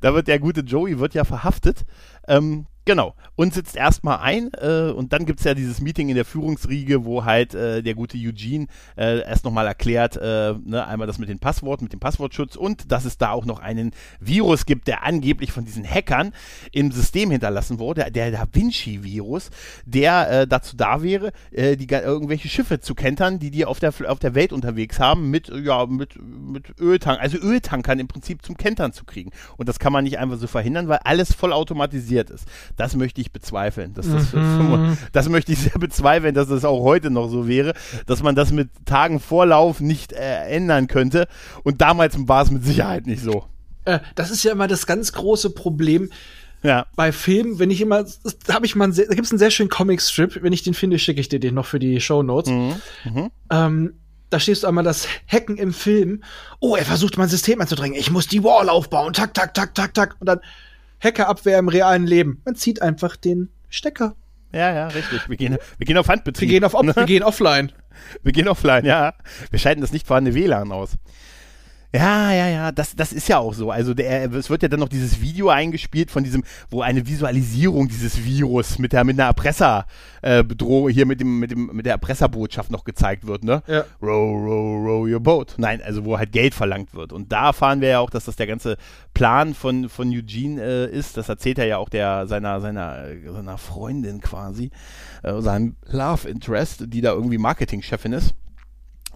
Da wird der gute Joey, wird ja verhaftet. Ähm, Genau. Und sitzt erstmal ein äh, und dann gibt's ja dieses Meeting in der Führungsriege, wo halt äh, der gute Eugene äh, erst nochmal erklärt, äh, ne, einmal das mit den Passworten, mit dem Passwortschutz und dass es da auch noch einen Virus gibt, der angeblich von diesen Hackern im System hinterlassen wurde, der Da Vinci-Virus, der äh, dazu da wäre, äh, die, irgendwelche Schiffe zu kentern, die die auf der, auf der Welt unterwegs haben, mit, ja, mit, mit Öltank, also Öltankern im Prinzip zum Kentern zu kriegen. Und das kann man nicht einfach so verhindern, weil alles voll automatisiert ist. Das möchte ich bezweifeln. Dass das, Mhm. [laughs] das möchte ich sehr bezweifeln, dass das auch heute noch so wäre, dass man das mit Tagen Vorlauf nicht äh, ändern könnte. Und damals war es mit Sicherheit nicht so. Äh, das ist ja immer das ganz große Problem Ja. bei Filmen, wenn ich immer, da habe ich mal, einen sehr, da gibt's einen sehr schönen Comic-Strip, wenn ich den finde, schicke ich dir den noch für die Show Notes. Mhm. Mhm. Ähm, da stehst du einmal das Hacken im Film. Oh, er versucht mein System anzudrängen. Ich muss die Wall aufbauen. Tak, tak, tak, tak, tak. Und dann Hackerabwehr im realen Leben. Man zieht einfach den Stecker. Ja, ja, richtig. Wir gehen, wir gehen auf Handbetrieb. Wir gehen, auf, Op- wir gehen offline. Wir gehen offline, ja. Wir schalten das nicht vorhandene WLAN aus. Ja, ja, ja, das, das ist ja auch so. Also der, es wird ja dann noch dieses Video eingespielt von diesem, wo eine Visualisierung dieses Virus mit der mit einer Erpresser äh, Bedrohung hier mit dem mit dem mit der Erpresserbotschaft noch gezeigt wird, ne? Ja. Row, row, row your boat. Nein, also wo halt Geld verlangt wird. Und da erfahren wir ja auch, dass das der ganze Plan von von Eugene äh, ist. Das erzählt er ja auch der seiner seiner seiner Freundin quasi, äh, seinem Love Interest, die da irgendwie Marketingchefin ist.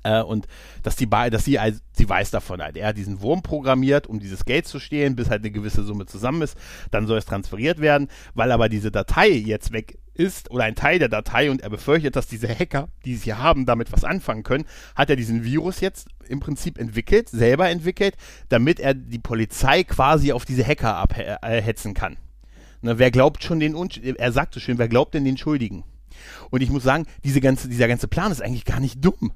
Äh, und dass die dass sie, als, sie weiß davon halt, er hat diesen Wurm programmiert, um dieses Geld zu stehlen, bis halt eine gewisse Summe zusammen ist, dann soll es transferiert werden, weil aber diese Datei jetzt weg ist oder ein Teil der Datei und er befürchtet, dass diese Hacker, die sie haben, damit was anfangen können, hat er diesen Virus jetzt im Prinzip entwickelt, selber entwickelt, damit er die Polizei quasi auf diese Hacker abhetzen kann. Ne, wer glaubt schon den, Unsch er sagt so schön, wer glaubt denn den Schuldigen? Und ich muss sagen, diese ganze, dieser ganze Plan ist eigentlich gar nicht dumm.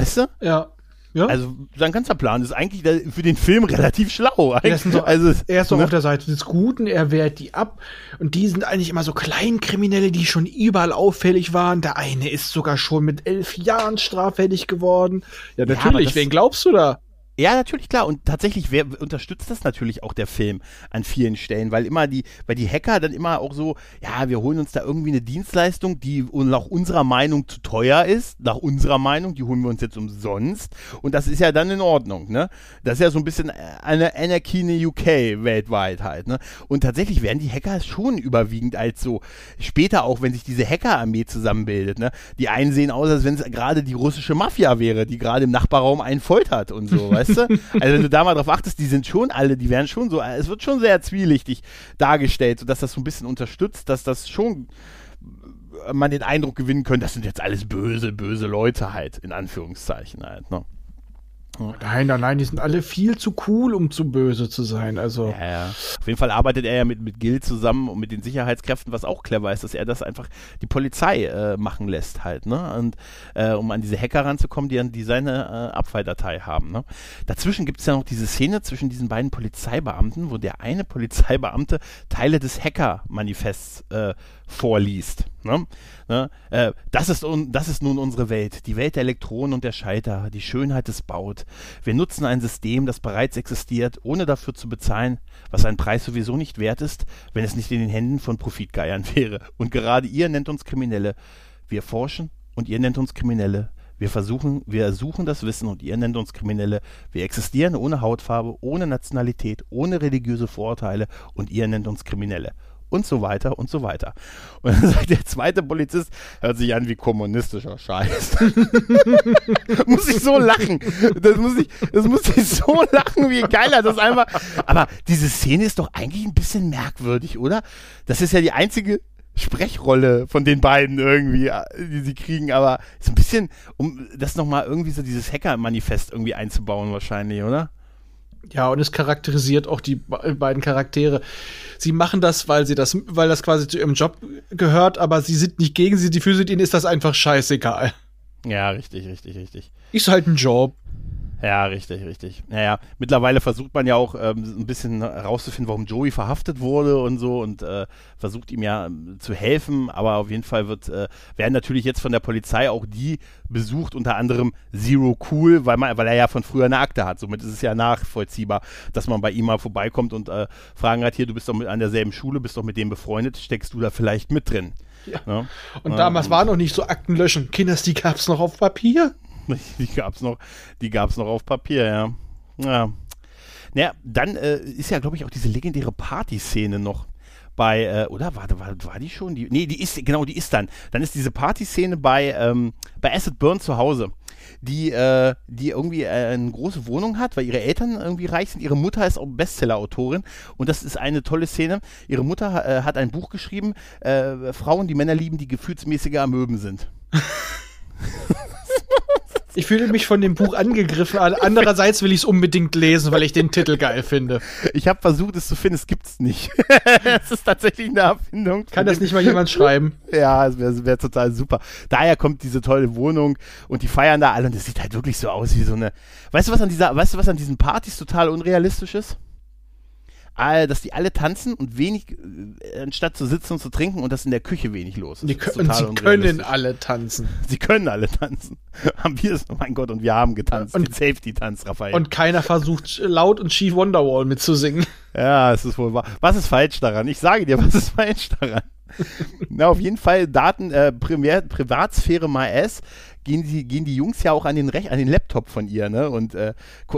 Weißt du? Ja. Ja. Also sein ganzer Plan ist eigentlich für den Film relativ schlau. Doch, also, er ist doch ne? auf der Seite des Guten, er wehrt die ab. Und die sind eigentlich immer so Kleinkriminelle, die schon überall auffällig waren. Der eine ist sogar schon mit elf Jahren straffällig geworden. Ja, natürlich. Ja, Wen glaubst du da? Ja, natürlich, klar. Und tatsächlich wer, unterstützt das natürlich auch der Film an vielen Stellen, weil immer die, weil die Hacker dann immer auch so, ja, wir holen uns da irgendwie eine Dienstleistung, die nach unserer Meinung zu teuer ist, nach unserer Meinung, die holen wir uns jetzt umsonst. Und das ist ja dann in Ordnung, ne? Das ist ja so ein bisschen eine Anarchy in the UK weltweit halt, ne? Und tatsächlich werden die Hacker schon überwiegend als so, später auch, wenn sich diese Hackerarmee zusammenbildet, ne? Die einen sehen aus, als wenn es gerade die russische Mafia wäre, die gerade im Nachbarraum einen foltert und so, [laughs] weißt weißt du? Also wenn du da mal drauf achtest, die sind schon alle, die werden schon so, es wird schon sehr zwielichtig dargestellt, sodass das so ein bisschen unterstützt, dass das schon man den Eindruck gewinnen könnte, das sind jetzt alles böse, böse Leute halt, in Anführungszeichen halt, ne? Nein, nein, nein, die sind alle viel zu cool, um zu böse zu sein. Also. Ja, ja. Auf jeden Fall arbeitet er ja mit, mit Gil zusammen und mit den Sicherheitskräften, was auch clever ist, dass er das einfach die Polizei äh, machen lässt halt, ne? Und äh, um an diese Hacker ranzukommen, die, die seine äh, Abfalldatei haben. Ne? Dazwischen gibt es ja noch diese Szene zwischen diesen beiden Polizeibeamten, wo der eine Polizeibeamte Teile des Hacker-Manifests äh, vorliest. Ne? Ne? Äh, das, ist das ist nun unsere Welt, die Welt der Elektronen und der Schalter, die Schönheit des Baut. Wir nutzen ein System, das bereits existiert, ohne dafür zu bezahlen, was ein Preis sowieso nicht wert ist, wenn es nicht in den Händen von Profitgeiern [laughs] wäre. Und gerade ihr nennt uns Kriminelle. Wir forschen und ihr nennt uns Kriminelle. Wir versuchen, wir suchen das Wissen und ihr nennt uns Kriminelle. Wir existieren ohne Hautfarbe, ohne Nationalität, ohne religiöse Vorurteile und ihr nennt uns Kriminelle und so weiter und so weiter. [laughs] Und dann sagt der zweite Polizist, hört sich an wie kommunistischer Scheiß. [laughs] muss ich so lachen. Das muss ich, das muss ich so [laughs] lachen, wie geil er das einfach. Aber diese Szene ist doch eigentlich ein bisschen merkwürdig, oder? Das ist ja die einzige Sprechrolle von den beiden irgendwie, die sie kriegen, aber so ein bisschen, um das nochmal irgendwie so dieses Hacker-Manifest irgendwie einzubauen wahrscheinlich, oder? Ja, und es charakterisiert auch die beiden Charaktere. Sie machen das, weil sie das, weil das quasi zu ihrem Job gehört, aber sie sind nicht gegen sie, die für ihnen ist das einfach scheißegal. Ja, richtig, richtig, richtig. Ist halt ein Job. Ja, richtig, richtig. Naja, mittlerweile versucht man ja auch ähm, ein bisschen herauszufinden, warum Joey verhaftet wurde und so und äh, versucht ihm ja ähm, zu helfen, aber auf jeden Fall wird, äh, werden natürlich jetzt von der Polizei auch die besucht, unter anderem Zero Cool, weil, man, weil er ja von früher eine Akte hat. Somit ist es ja nachvollziehbar, dass man bei ihm mal vorbeikommt und äh, fragen hat, hier, du bist doch mit an derselben Schule, bist doch mit dem befreundet, steckst du da vielleicht mit drin? Ja. ja. Und damals war noch nicht so Aktenlöschen. Kinders, die gab es noch auf Papier. [laughs] Die gab's noch, noch auf Papier, ja. Ja. Naja, dann äh, ist ja, glaube ich, auch diese legendäre Partyszene noch bei, äh, oder war, war, war die schon? Die, nee, die ist, genau, die ist dann. Dann ist diese Partyszene bei, ähm, bei Acid Burn zu Hause, die, äh, die irgendwie äh, eine große Wohnung hat, weil ihre Eltern irgendwie reich sind. Ihre Mutter ist auch Bestseller-Autorin und das ist eine tolle Szene. Ihre Mutter äh, hat ein Buch geschrieben, äh, Frauen, die Männer lieben, die gefühlsmäßige Amöben sind. [laughs] Ich fühle mich von dem Buch angegriffen. Andererseits will ich es unbedingt lesen, weil ich den Titel geil finde. Ich habe versucht, es zu finden. Es gibt es nicht. [laughs] es ist tatsächlich eine Erfindung. Kann das nicht mal jemand schreiben? Ja, es wäre wär total super. Daher kommt diese tolle Wohnung und die feiern da alle und es sieht halt wirklich so aus wie so eine. Weißt du, was an dieser, weißt du, was an diesen Partys total unrealistisch ist? Dass die alle tanzen und wenig, äh, anstatt zu sitzen und zu trinken und das in der Küche wenig los ist. Die können, sie können alle tanzen. Sie können alle tanzen. [laughs] haben wir es, oh mein Gott, und wir haben getanzt. Und, den Safety-Tanz, Raphael. Und keiner versucht laut und schief Wonderwall mitzusingen. [laughs] Ja, es ist wohl wahr. Was ist falsch daran? Ich sage dir, was ist [laughs] falsch daran? Na, auf jeden Fall Daten, äh, Primär, Privatsphäre mal S gehen die, gehen die Jungs ja auch an den, Rech an den Laptop von ihr, ne? Und äh,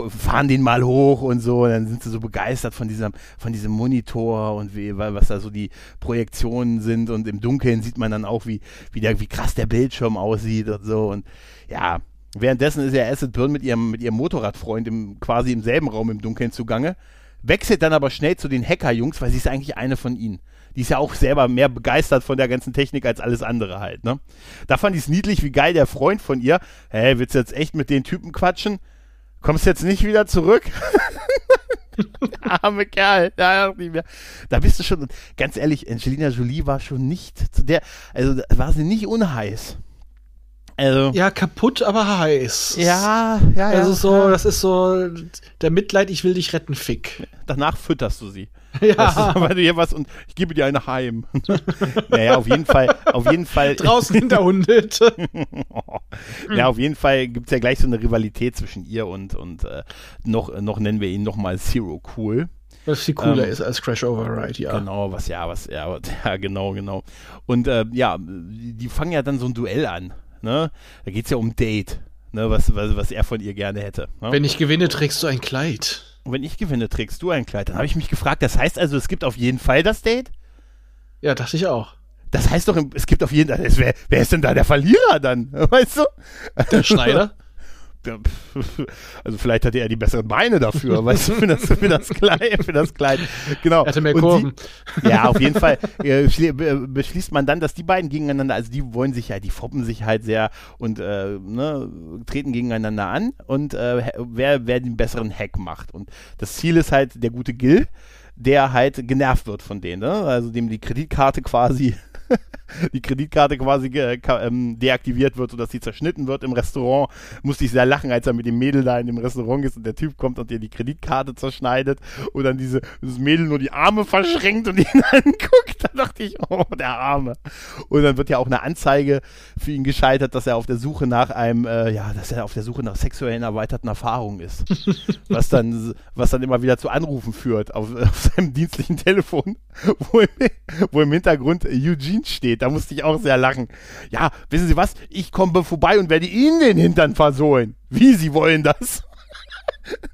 fahren den mal hoch und so. Und dann sind sie so begeistert von diesem, von diesem Monitor und wie, was da so die Projektionen sind. Und im Dunkeln sieht man dann auch, wie, wie, der, wie krass der Bildschirm aussieht und so. Und ja, währenddessen ist ja Acid Burn mit ihrem, mit ihrem Motorradfreund im, quasi im selben Raum im Dunkeln zugange. Wechselt dann aber schnell zu den Hacker-Jungs, weil sie ist eigentlich eine von ihnen die ist ja auch selber mehr begeistert von der ganzen Technik als alles andere halt, ne? Da fand ich es niedlich, wie geil der Freund von ihr, hä, willst du jetzt echt mit den Typen quatschen? Kommst jetzt nicht wieder zurück? [laughs] Arme Kerl, da, da bist du schon, ganz ehrlich, Angelina Jolie war schon nicht zu der, also war sie nicht unheiß. Also, ja, kaputt, aber heiß. Ja, ja, ja. Also so, das ist so der Mitleid, ich will dich retten, Fick. Danach fütterst du sie. [laughs] Ja. Weil du hier was und ich gebe dir eine heim. [laughs] naja, auf jeden Fall, auf jeden Fall. Draußen hinterhundet. [laughs] ja, auf jeden Fall gibt es ja gleich so eine Rivalität zwischen ihr und, und äh, noch, noch nennen wir ihn nochmal Zero Cool. Was viel cooler ähm, ist als Crash Override, ja. Genau, was ja, was, ja, ja genau, genau. Und äh, ja, die fangen ja dann so ein Duell an. Ne? Da geht es ja um Date, ne? was, was, was er von ihr gerne hätte. Ne? Wenn ich gewinne, trägst du ein Kleid. Und wenn ich gewinne, trägst du ein Kleid. Dann habe ich mich gefragt, das heißt also, es gibt auf jeden Fall das Date? Ja, dachte ich auch. Das heißt doch, es gibt auf jeden Fall, wer, wer ist denn da der Verlierer dann? [laughs] Weißt du? Der Schneider? Also vielleicht hatte er die besseren Beine dafür, weißt du, für das, für das Kleid, für das Kleid. Genau. Er hatte mehr Kurven. Die, ja, auf jeden Fall äh, beschließt man dann, dass die beiden gegeneinander, also die wollen sich ja, die foppen sich halt sehr und äh, ne, treten gegeneinander an und äh, wer, wer den besseren Hack macht. Und das Ziel ist halt der gute Gil, der halt genervt wird von denen, ne? also dem die Kreditkarte quasi [laughs] die Kreditkarte quasi ähm, deaktiviert wird, sodass sie zerschnitten wird im Restaurant. Musste ich sehr lachen, als er mit dem Mädel da in dem Restaurant ist und der Typ kommt und ihr die Kreditkarte zerschneidet und dann diese, dieses Mädel nur die Arme verschränkt und ihn [laughs] anguckt. Da dachte ich, oh, der Arme. Und dann wird ja auch eine Anzeige für ihn gescheitert, dass er auf der Suche nach einem, äh, ja, dass er auf der Suche nach sexuellen erweiterten Erfahrungen ist. [laughs] was dann, was dann immer wieder zu Anrufen führt auf, auf seinem dienstlichen Telefon, wo im, wo im Hintergrund Eugene steht steht. Da musste ich auch sehr lachen. Ja, wissen Sie was? Ich komme vorbei und werde Ihnen den Hintern versohlen. Wie Sie wollen das? [laughs]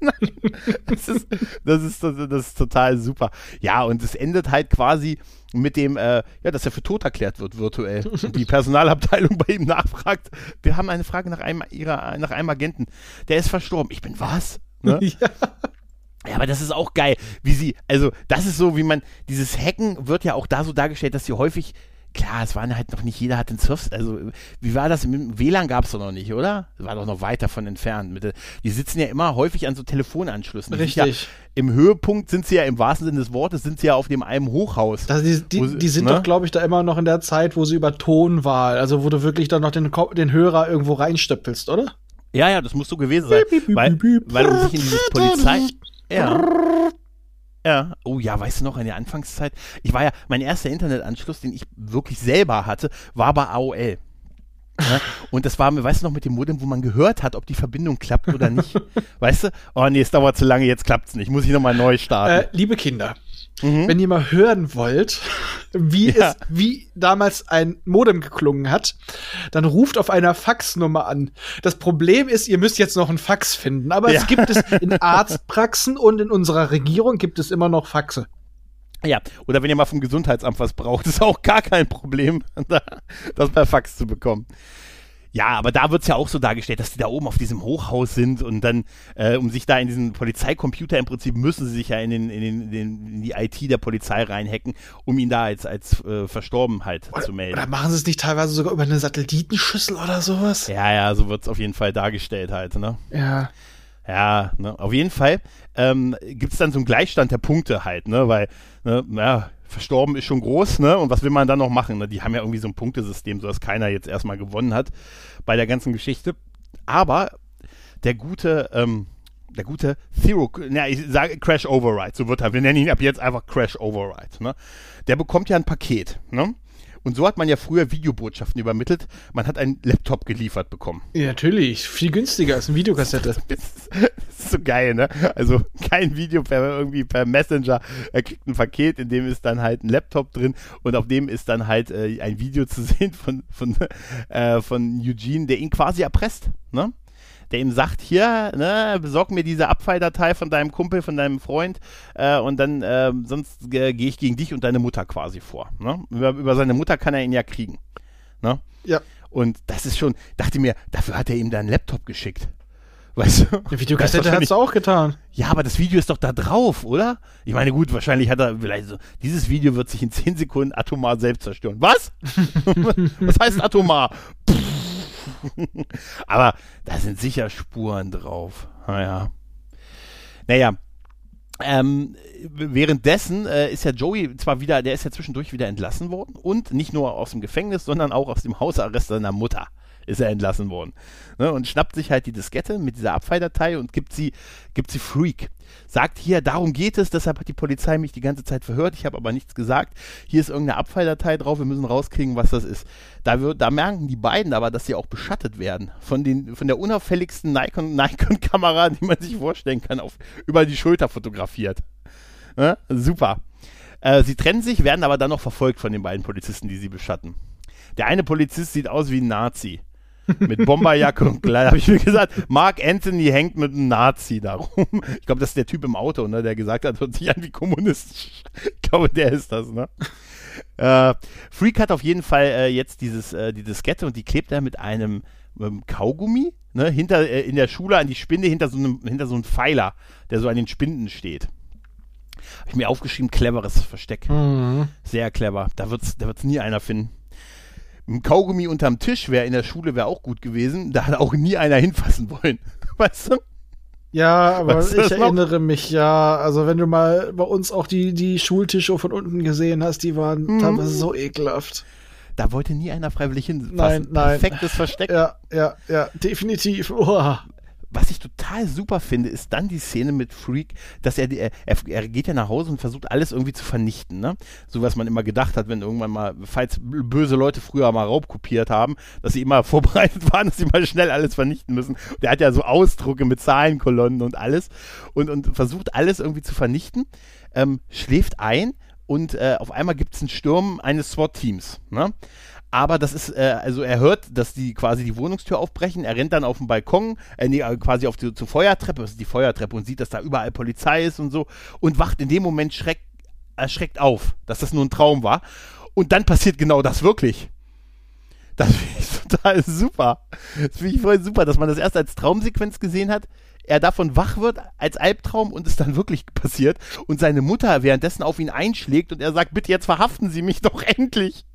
das, ist, das, ist, das ist total super. Ja, und es endet halt quasi mit dem, äh, ja, dass er für tot erklärt wird virtuell. Und die Personalabteilung bei ihm nachfragt, wir haben eine Frage nach einem, ihrer, nach einem Agenten. Der ist verstorben. Ich bin was? Ne? [laughs] Ja. Ja, aber das ist auch geil, wie sie, also das ist so, wie man, dieses Hacken wird ja auch da so dargestellt, dass sie häufig klar, es waren halt noch nicht jeder hat den Surf. Also, wie war das? Mit WLAN gab es doch noch nicht, oder? War doch noch weit davon entfernt. Mit, die sitzen ja immer häufig an so Telefonanschlüssen. Richtig. Ja, Im Höhepunkt sind sie ja im wahrsten Sinne des Wortes, sind sie ja auf dem einem Hochhaus. Das, die, die, sie, die, sind ne? doch, glaube ich, da immer noch in der Zeit, wo sie über Ton war. Also, wo du wirklich dann noch den, den Hörer irgendwo reinstöppelst, oder? Ja, ja, das muss so gewesen sein. weil, weil um sich in dieses Polizei. Ja. Ja. Oh ja, weißt du noch, in der Anfangszeit, ich war ja, mein erster Internetanschluss, den ich wirklich selber hatte, war bei AOL. Ja, und das war, weißt du noch, mit dem Modem, wo man gehört hat, ob die Verbindung klappt oder nicht. [laughs] weißt du? Oh nee, es dauert zu lange, jetzt klappt es nicht. Muss ich nochmal neu starten. Äh, liebe Kinder, Mhm. Wenn ihr mal hören wollt, wie ja. es, wie damals ein Modem geklungen hat, dann ruft auf einer Faxnummer an. Das Problem ist, ihr müsst jetzt noch ein Fax finden, aber ja. es gibt es in [laughs] Arztpraxen und in unserer Regierung gibt es immer noch Faxe. Ja, oder wenn ihr mal vom Gesundheitsamt was braucht, ist auch gar kein Problem, [laughs] das per Fax zu bekommen. Ja, aber da wird es ja auch so dargestellt, dass die da oben auf diesem Hochhaus sind und dann, äh, um sich da in diesen Polizeicomputer im Prinzip müssen sie sich ja in, den, in, den, in, die IT der Polizei reinhacken, um ihn da als, als äh, verstorben halt oder, zu melden. Oder machen sie es nicht teilweise sogar über eine Satellitenschüssel oder sowas? Ja, ja, so wird es auf jeden Fall dargestellt halt, ne? Ja. Ja, ne, auf jeden Fall ähm, gibt es dann so einen Gleichstand der Punkte halt, ne, weil, ne, ja, verstorben ist schon groß, ne? Und was will man dann noch machen? Ne? Die haben ja irgendwie so ein Punktesystem, sodass keiner jetzt erstmal gewonnen hat bei der ganzen Geschichte. Aber der gute, ähm, der gute Zero, na, ich sage Crash Override, so wird er, wir nennen ihn ab jetzt einfach Crash Override, ne? Der bekommt ja ein Paket, ne? Und so hat man ja früher Videobotschaften übermittelt. Man hat einen Laptop geliefert bekommen. Ja, natürlich. Viel günstiger als eine Videokassette. [laughs] das ist so geil, ne? Also kein Video per irgendwie per Messenger. Er kriegt ein Paket, in dem ist dann halt ein Laptop drin und auf dem ist dann halt äh, ein Video zu sehen von, von, äh, von Eugene, der ihn quasi erpresst, ne? Der ihm sagt, hier, ne, besorg mir diese Abfalldatei von deinem Kumpel, von deinem Freund äh, und dann, äh, sonst äh, gehe ich gegen dich und deine Mutter quasi vor. Ne? Über, über seine Mutter kann er ihn ja kriegen. Ne? Ja. Und das ist schon, dachte mir, dafür hat er ihm da einen Laptop geschickt. Weißt du? Die Videokassette hat es auch getan. Ja, aber das Video ist doch da drauf, oder? Ich meine, gut, wahrscheinlich hat er vielleicht so, dieses Video wird sich in 10 Sekunden atomar selbst zerstören. Was? [laughs] Was heißt atomar? Pff. [laughs] Aber da sind sicher Spuren drauf. Naja. Naja. Ähm, währenddessen äh, ist ja Joey zwar wieder, der ist ja zwischendurch wieder entlassen worden und nicht nur aus dem Gefängnis, sondern auch aus dem Hausarrest seiner Mutter ist er entlassen worden. Ne, und schnappt sich halt die Diskette mit dieser Abfalldatei und gibt sie, gibt sie Freak. Sagt hier, darum geht es, deshalb hat die Polizei mich die ganze Zeit verhört, ich habe aber nichts gesagt. Hier ist irgendeine Abfalldatei drauf, wir müssen rauskriegen, was das ist. Da, wird, da merken die beiden aber, dass sie auch beschattet werden von, den, von der unauffälligsten Nikon-Kamera, Nikon die man sich vorstellen kann, auf, über die Schulter fotografiert. Ne? Super. Äh, sie trennen sich, werden aber dann noch verfolgt von den beiden Polizisten, die sie beschatten. Der eine Polizist sieht aus wie ein Nazi. Mit Bomberjacke und Kleid, habe ich mir gesagt. Mark Anthony hängt mit einem Nazi da rum. Ich glaube, das ist der Typ im Auto, ne, der gesagt hat, hört sich an wie kommunistisch. Ich glaube, der ist das, ne? Äh, Freak hat auf jeden Fall äh, jetzt dieses, äh, die Diskette und die klebt er mit einem ähm, Kaugummi, ne, hinter, äh, in der Schule an die Spinde, hinter so einem, hinter so einem Pfeiler, der so an den Spinden steht. Habe ich mir aufgeschrieben, cleveres Versteck. Mhm. Sehr clever. Da wird es da wird's nie einer finden. Ein Kaugummi unterm Tisch wäre in der Schule wäre auch gut gewesen. Da hat auch nie einer hinfassen wollen. [laughs] Weißt du? Ja, aber weißt du ich erinnere mich ja, also wenn du mal bei uns auch die, die Schultische von unten gesehen hast, die waren mhm. teilweise so ekelhaft. Da wollte nie einer freiwillig hinfassen. Nein, nein. Perfektes Versteck. Ja, ja, ja, definitiv. Uah. Was ich total super finde, ist dann die Szene mit Freak, dass er, er, er geht ja nach Hause und versucht alles irgendwie zu vernichten, ne? So was man immer gedacht hat, wenn irgendwann mal, falls böse Leute früher mal Raub kopiert haben, dass sie immer [laughs] vorbereitet waren, dass sie mal schnell alles vernichten müssen. Der hat ja so Ausdrucke mit Zahlenkolonnen und alles und, und versucht alles irgendwie zu vernichten, ähm, schläft ein und äh, auf einmal gibt es einen Sturm eines SWAT-Teams, ne? Aber das ist, äh, also er hört, dass die quasi die Wohnungstür aufbrechen, er rennt dann auf den Balkon, äh, nee, äh, quasi auf die zur Feuertreppe, das ist die Feuertreppe und sieht, dass da überall Polizei ist und so und wacht in dem Moment schreck, erschreckt auf, dass das nur ein Traum war. Und dann passiert genau das wirklich. Das finde ich [laughs] total super. Das finde ich voll super, dass man das erst als Traumsequenz gesehen hat, er davon wach wird als Albtraum und es dann wirklich [laughs] passiert und seine Mutter währenddessen auf ihn einschlägt und er sagt, bitte jetzt verhaften Sie mich doch [laughs] endlich.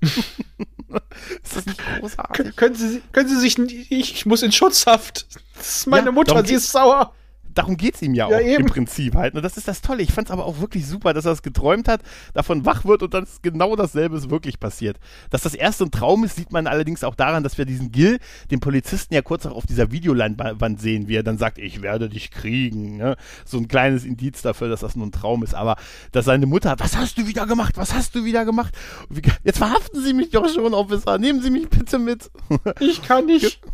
[laughs] ist das nicht großartig? können, Sie, können Sie sich. Ich muss in Schutzhaft. Das ist meine ja, Mutter, sie ist sauer darum geht es ihm ja, ja auch eben. im Prinzip halt. Und das ist das Tolle. Ich fand es aber auch wirklich super, dass er es geträumt hat, davon wach wird und dann genau dasselbe ist wirklich passiert. Dass das erste ein Traum ist, sieht man allerdings auch daran, dass wir diesen Gil, den Polizisten ja kurz auch auf dieser Videoleinwand sehen, wie er dann sagt, ich werde dich kriegen. Ne? So ein kleines Indiz dafür, dass das nur ein Traum ist. Aber dass seine Mutter, was hast du wieder gemacht? Was hast du wieder gemacht? Jetzt verhaften Sie mich doch schon, Officer. Nehmen Sie mich bitte mit. Ich kann nicht. [laughs]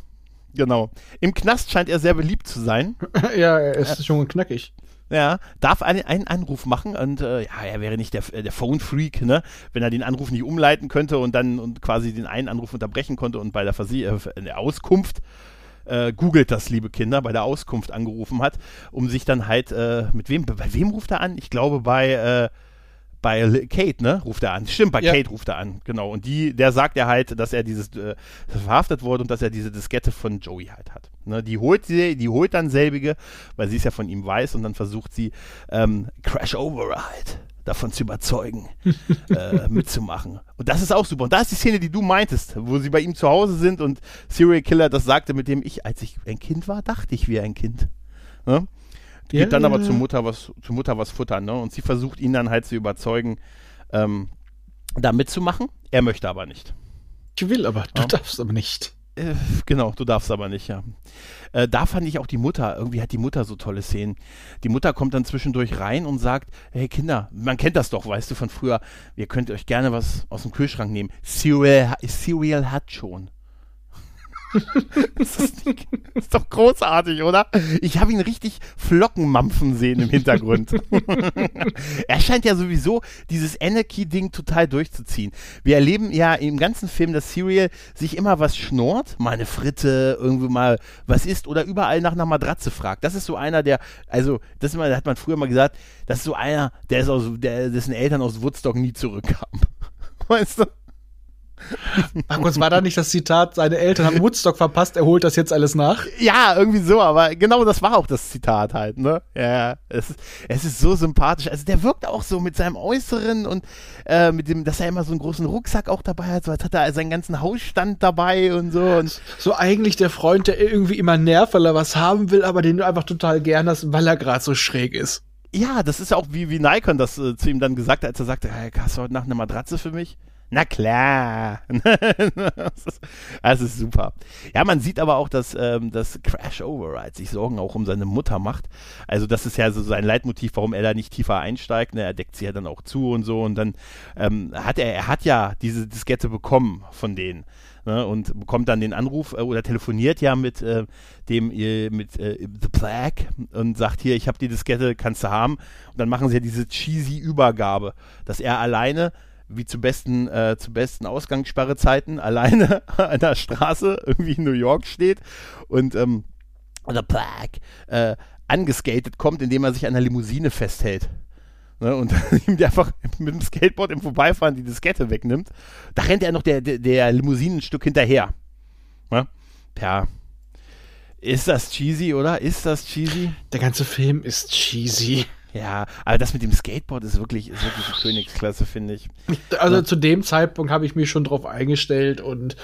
Genau. Im Knast scheint er sehr beliebt zu sein. [laughs] ja, er ist äh, schon knackig. Ja, darf einen, einen Anruf machen und äh, ja, er wäre nicht der, der Phone-Freak, ne? Wenn er den Anruf nicht umleiten könnte und dann und quasi den einen Anruf unterbrechen konnte und bei der, Versie äh, der Auskunft äh, googelt das, liebe Kinder, bei der Auskunft angerufen hat, um sich dann halt, äh, mit wem, bei wem ruft er an? Ich glaube bei äh, bei Kate, ne, ruft er an. Stimmt, bei ja. Kate ruft er an, genau. Und die, der sagt er halt, dass er dieses äh, verhaftet wurde und dass er diese Diskette von Joey halt hat. Ne, die holt sie, die holt dann selbige, weil sie es ja von ihm weiß und dann versucht sie ähm, Crash Over halt davon zu überzeugen, [laughs] äh, mitzumachen. Und das ist auch super. Und da ist die Szene, die du meintest, wo sie bei ihm zu Hause sind und Serial Killer das sagte, mit dem ich, als ich ein Kind war, dachte ich wie ein Kind. Ne? Geht ja, dann aber zur Mutter was, zur Mutter was futtern, ne? Und sie versucht ihn dann halt zu überzeugen, ähm, da mitzumachen. Er möchte aber nicht. Ich will aber, du ja. darfst aber nicht. Äh, genau, du darfst aber nicht, ja. Äh, da fand ich auch die Mutter, irgendwie hat die Mutter so tolle Szenen. Die Mutter kommt dann zwischendurch rein und sagt, hey Kinder, man kennt das doch, weißt du, von früher, ihr könnt euch gerne was aus dem Kühlschrank nehmen. Cereal, Cereal hat schon [laughs] das, ist, das, ist, doch großartig, oder? Ich habe ihn richtig Flockenmampfen sehen im Hintergrund. [laughs] er scheint ja sowieso dieses Anarchy-Ding total durchzuziehen. Wir erleben ja im ganzen Film, dass Serial sich immer was schnort, mal eine Fritte, irgendwie mal was isst oder überall nach einer Matratze fragt. Das ist so einer, der, also, das mal, hat man früher mal gesagt, das ist so einer, der ist aus, der, dessen Eltern aus Woodstock nie zurückkamen. [laughs] Weißt du? Markus, war da nicht das Zitat, seine Eltern haben Woodstock verpasst, er holt das jetzt alles nach? Ja, irgendwie so, aber genau das war auch das Zitat halt, ne? Ja, es ist, es ist so sympathisch. Also der wirkt auch so mit seinem Äußeren und äh, mit dem, dass er immer so einen großen Rucksack auch dabei hat, so als hat er seinen ganzen Hausstand dabei und so. Und so eigentlich der Freund, der irgendwie immer nervt, weil er was haben will, aber den du einfach total gern hast, weil er gerade so schräg ist. Ja, das ist ja auch wie, wie Nikon das äh, zu ihm dann gesagt hat, als er sagte, hey, hast du heute Nacht eine Matratze für mich? Na klar. [laughs] das, ist, super. Ja, man sieht aber auch, dass, ähm, dass Crash Override sich Sorgen auch um seine Mutter macht. Also das ist ja so sein Leitmotiv, warum er da nicht tiefer einsteigt. Ne? Er deckt sie ja dann auch zu und so. Und dann ähm, hat er, er hat ja diese Diskette bekommen von denen. Ne, und bekommt dann den Anruf äh, oder telefoniert ja mit äh, dem äh, mit The Plague und sagt hier, ich habe die Diskette, kannst du haben. Und dann machen sie ja diese cheesy Übergabe, dass er alleine wie zu besten, äh, zu besten Ausgangssperrezeiten alleine [laughs] an der Straße irgendwie in New York steht und ähm, The Plague äh, angeskatet kommt, indem er sich an der Limousine festhält. Ne, und [laughs] ihm einfach mit dem Skateboard im Vorbeifahren die Diskette wegnimmt. Da rennt er noch der, der, der Limousinenstück hinterher. Ne? Ja. Ist das cheesy, oder? Ist das cheesy? Der ganze Film ist cheesy. Ja, aber das mit dem Skateboard ist wirklich, ist wirklich eine Königsklasse, finde ich. [laughs] Also ja. zu dem Zeitpunkt habe ich mich schon drauf eingestellt und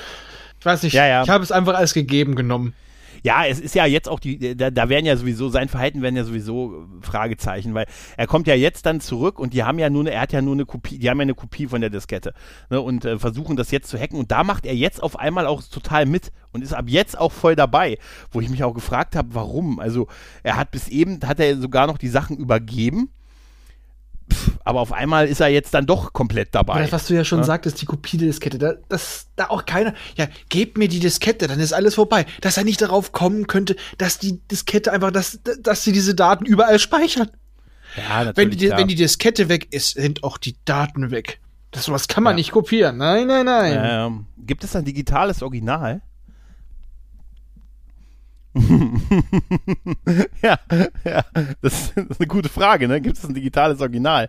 ich weiß nicht, ja, ja. ich habe es einfach als gegeben genommen. Ja, es ist ja jetzt auch die, da, da werden ja sowieso, sein Verhalten werden ja sowieso Fragezeichen, weil er kommt ja jetzt dann zurück und die haben ja nur er hat ja nur eine Kopie, die haben ja eine Kopie von der Diskette ne, und äh, versuchen das jetzt zu hacken und da macht er jetzt auf einmal auch total mit und ist ab jetzt auch voll dabei, wo ich mich auch gefragt habe, warum. Also er hat bis eben, hat er sogar noch die Sachen übergeben aber auf einmal ist er jetzt dann doch komplett dabei. Das, was du ja schon ja? sagtest, die Kopie der Diskette, da, dass da auch keiner, ja, gebt mir die Diskette, dann ist alles vorbei. Dass er nicht darauf kommen könnte, dass die Diskette einfach, dass, dass sie diese Daten überall speichern. Ja, natürlich. Wenn die, wenn die Diskette weg ist, sind auch die Daten weg. Das sowas kann man ja. nicht kopieren. Nein, nein, nein. Ähm, gibt es ein digitales Original? [laughs] ja, ja, das, das, ist eine gute Frage, ne? Gibt es ein digitales Original?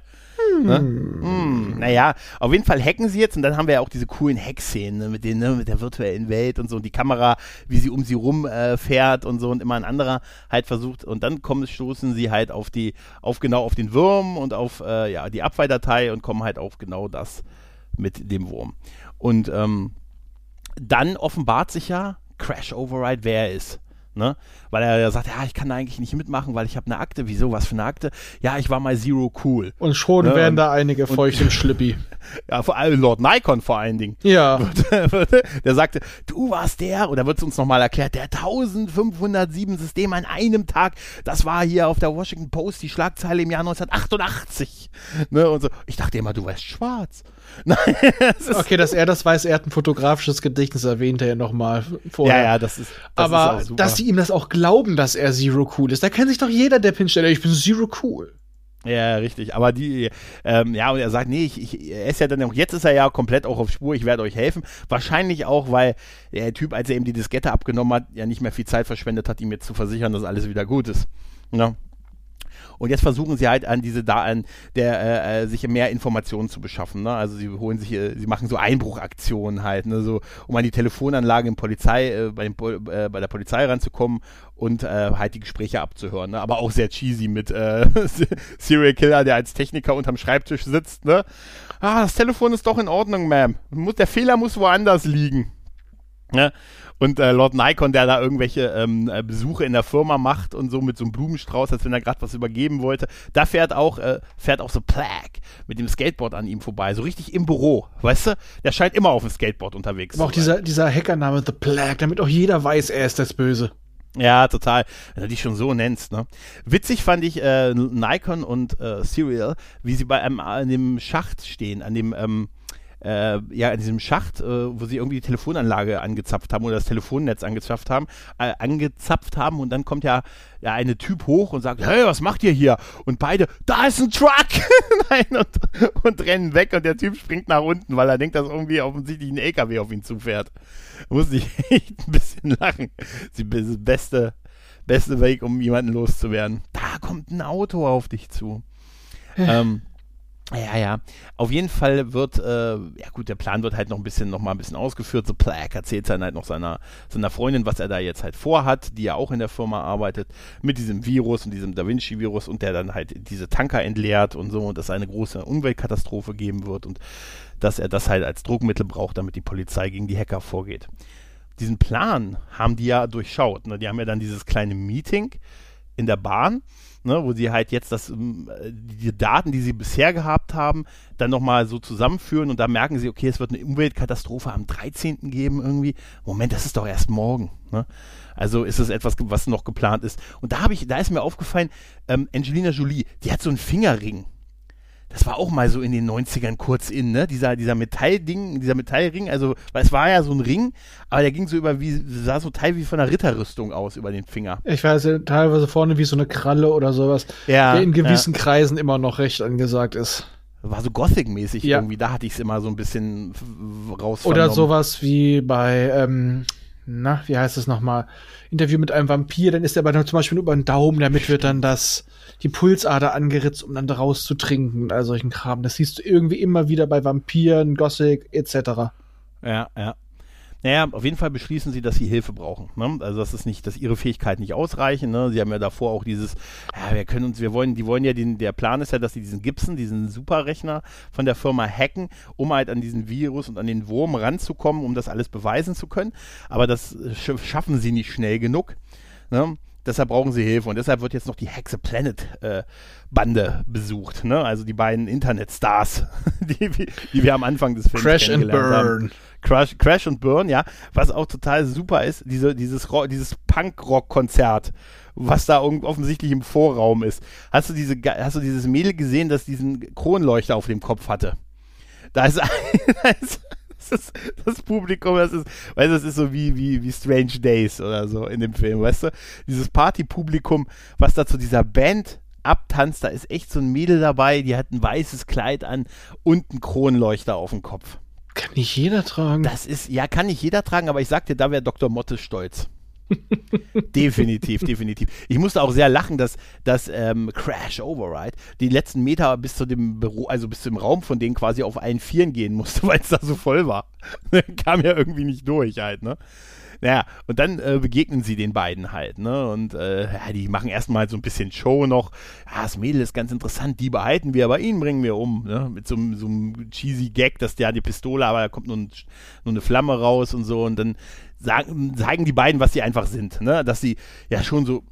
Ne? Hm. Naja, auf jeden Fall hacken sie jetzt und dann haben wir ja auch diese coolen Hack-Szenen ne, mit, den, ne, mit der virtuellen Welt und so und die Kamera, wie sie um sie rum äh, fährt und so und immer ein anderer halt versucht und dann kommen, stoßen sie halt auf die, auf genau auf den Wurm und auf äh, ja, die Abwehrdatei und kommen halt auf genau das mit dem Wurm. Und ähm, dann offenbart sich ja Crash Override, wer er ist. Ne? Weil er ja sagt, ja, ich kann da eigentlich nicht mitmachen, weil ich habe eine Akte. Wieso, was für eine Akte? Ja, ich war mal Zero Cool. Und schon ne? werden da einige feucht im Schlippi. [laughs] Ja, vor allem Lord Nikon vor allen Dingen. Ja. [laughs] der sagte, du warst der, oder wird es uns nochmal erklärt, der 1507 Systeme an einem Tag, das war hier auf der Washington Post die Schlagzeile im Jahr 1988. Ne? Und so. Ich dachte immer, du wärst schwarz. [laughs] Nein, okay, dass er das weiß, er hat ein fotografisches Gedächtnis, erwähnt er ja nochmal vorher. Ja, ja, das ist. Das Aber ist dass sie ihm das auch glauben, dass er Zero Cool ist, da kennt sich doch jeder der Pinsteller, ich bin Zero Cool. Ja, richtig. Aber die, ähm, ja, und er sagt, nee, ich, ich, er ist ja dann auch, jetzt ist er ja komplett auch auf Spur, ich werde euch helfen. Wahrscheinlich auch, weil der Typ, als er ihm die Diskette abgenommen hat, ja nicht mehr viel Zeit verschwendet hat, ihm jetzt zu versichern, dass alles wieder gut ist. Ja. Und jetzt versuchen sie halt an diese da an der äh, äh, sich mehr Informationen zu beschaffen. Ne? Also sie holen sich, äh, sie machen so Einbruchaktionen halt, ne? so um an die Telefonanlage im Polizei äh, bei, dem, äh, bei der Polizei ranzukommen und äh, halt die Gespräche abzuhören. Ne? Aber auch sehr cheesy mit äh, [laughs] Serial Killer, der als Techniker unterm Schreibtisch sitzt. Ne? Ah, das Telefon ist doch in Ordnung, Ma'am. Der Fehler muss woanders liegen. Ne? Und äh, Lord Nikon, der da irgendwelche ähm, äh, Besuche in der Firma macht und so mit so einem Blumenstrauß, als wenn er gerade was übergeben wollte, da fährt auch, äh, fährt auch so Plague mit dem Skateboard an ihm vorbei, so richtig im Büro, weißt du? Der scheint immer auf dem Skateboard unterwegs Aber auch dieser, dieser Hackername The Plague, damit auch jeder weiß, er ist das Böse. Ja, total. Wenn du dich schon so nennst, ne? Witzig fand ich äh, Nikon und äh, Serial, wie sie bei einem an dem Schacht stehen, an dem ähm, äh, ja, in diesem Schacht, äh, wo sie irgendwie die Telefonanlage angezapft haben oder das Telefonnetz angezapft haben, äh, angezapft haben und dann kommt ja, ja eine Typ hoch und sagt, hey, was macht ihr hier? Und beide, da ist ein Truck! [laughs] Nein, und, und rennen weg und der Typ springt nach unten, weil er denkt, dass irgendwie offensichtlich ein LKW auf ihn zufährt. Da musste ich [laughs] echt ein bisschen lachen. Das beste, beste Weg, um jemanden loszuwerden. Da kommt ein Auto auf dich zu. ähm, ja, ja. Auf jeden Fall wird, äh, ja gut, der Plan wird halt noch ein bisschen, noch mal ein bisschen ausgeführt. So Plaque erzählt dann halt noch seiner, seiner Freundin, was er da jetzt halt vorhat, die ja auch in der Firma arbeitet, mit diesem Virus und diesem Da Vinci-Virus und der dann halt diese Tanker entleert und so und dass es eine große Umweltkatastrophe geben wird und dass er das halt als Druckmittel braucht, damit die Polizei gegen die Hacker vorgeht. Diesen Plan haben die ja durchschaut. Ne? Die haben ja dann dieses kleine Meeting in der Bahn ne, wo sie halt jetzt das, ähm, die Daten, die sie bisher gehabt haben, dann nochmal so zusammenführen und da merken sie, okay, es wird eine Umweltkatastrophe am 13. geben irgendwie. Moment, das ist doch erst morgen. Ne? Also ist es etwas, was noch geplant ist. Und da habe ich, da ist mir aufgefallen, ähm, Angelina Jolie, die hat so einen Fingerring. Das war auch mal so in den 90ern kurz in, ne? Dieser, dieser Metallding, dieser Metallring, also, weil es war ja so ein Ring, aber der ging so über wie, sah so Teil wie von einer Ritterrüstung aus über den Finger. Ich weiß ja teilweise vorne wie so eine Kralle oder sowas, Ja, der in gewissen ja. Kreisen immer noch recht angesagt ist. War so Gothic-mäßig Ja. irgendwie, da hatte ich es immer so ein bisschen raus Oder sowas wie bei, ähm, na, wie heißt es nochmal? Interview mit einem Vampir, dann ist er aber zum Beispiel nur über den Daumen, damit wird dann das, die Pulsader angeritzt, um dann daraus zu trinken und all solchen Kram. Das siehst du irgendwie immer wieder bei Vampiren, Gothic, etc. Ja, ja. Naja, auf jeden Fall beschließen sie, dass sie Hilfe brauchen. Ne? Also das ist nicht, dass ihre Fähigkeiten nicht ausreichen. Ne? Sie haben ja davor auch dieses, ja, wir können uns, wir wollen, die wollen ja den, der Plan ist ja, dass sie diesen Gibson, diesen Superrechner von der Firma hacken, um halt an diesen Virus und an den Wurm ranzukommen, um das alles beweisen zu können. Aber das äh, sch schaffen sie nicht schnell genug. Ne? Deshalb brauchen sie Hilfe und deshalb wird jetzt noch die Hexe Planet äh, Bande besucht. Ne? Also die beiden Internetstars, [laughs] die, die wir am Anfang des Films Crash and kennengelernt haben. Burn. Crash, Crash und Burn, ja, was auch total super ist, diese, dieses, dieses Punk-Rock-Konzert, was da offensichtlich im Vorraum ist. Hast du, diese, hast du dieses Mädel gesehen, das diesen Kronleuchter auf dem Kopf hatte? Da ist, ein- [laughs] da ist [laughs] das, ist das Publikum, das ist, weißt du, das ist so wie, wie, wie Strange Days oder so in dem Film, weißt du? Dieses Partypublikum, was da zu dieser Band abtanzt, da ist echt so ein Mädel dabei, die hat ein weißes Kleid an und einen Kronleuchter auf dem Kopf. Kann nicht jeder tragen. Das ist, ja, kann nicht jeder tragen, aber ich sag dir, da wäre Dr. Motte stolz. [laughs] definitiv, definitiv. Ich musste auch sehr lachen, dass, dass ähm, Crash Override die letzten Meter bis zu dem Büro, also bis zum Raum von denen quasi auf allen Vieren gehen musste, [laughs] weil es da so voll war. [laughs] Kam ja irgendwie nicht durch halt, ne? Naja, und dann äh, begegnen sie den beiden halt, ne? Und äh, ja, die machen erstmal so ein bisschen Show noch. Ja, das Mädel ist ganz interessant, die behalten wir, aber ihn bringen wir um, ne? Mit so, einem- so einem cheesy Gag, dass der die Pistole, aber da kommt nur, ein, nur eine Flamme raus und so. Und dann sagen, zeigen die beiden, was sie einfach sind, ne? Dass sie ja schon so,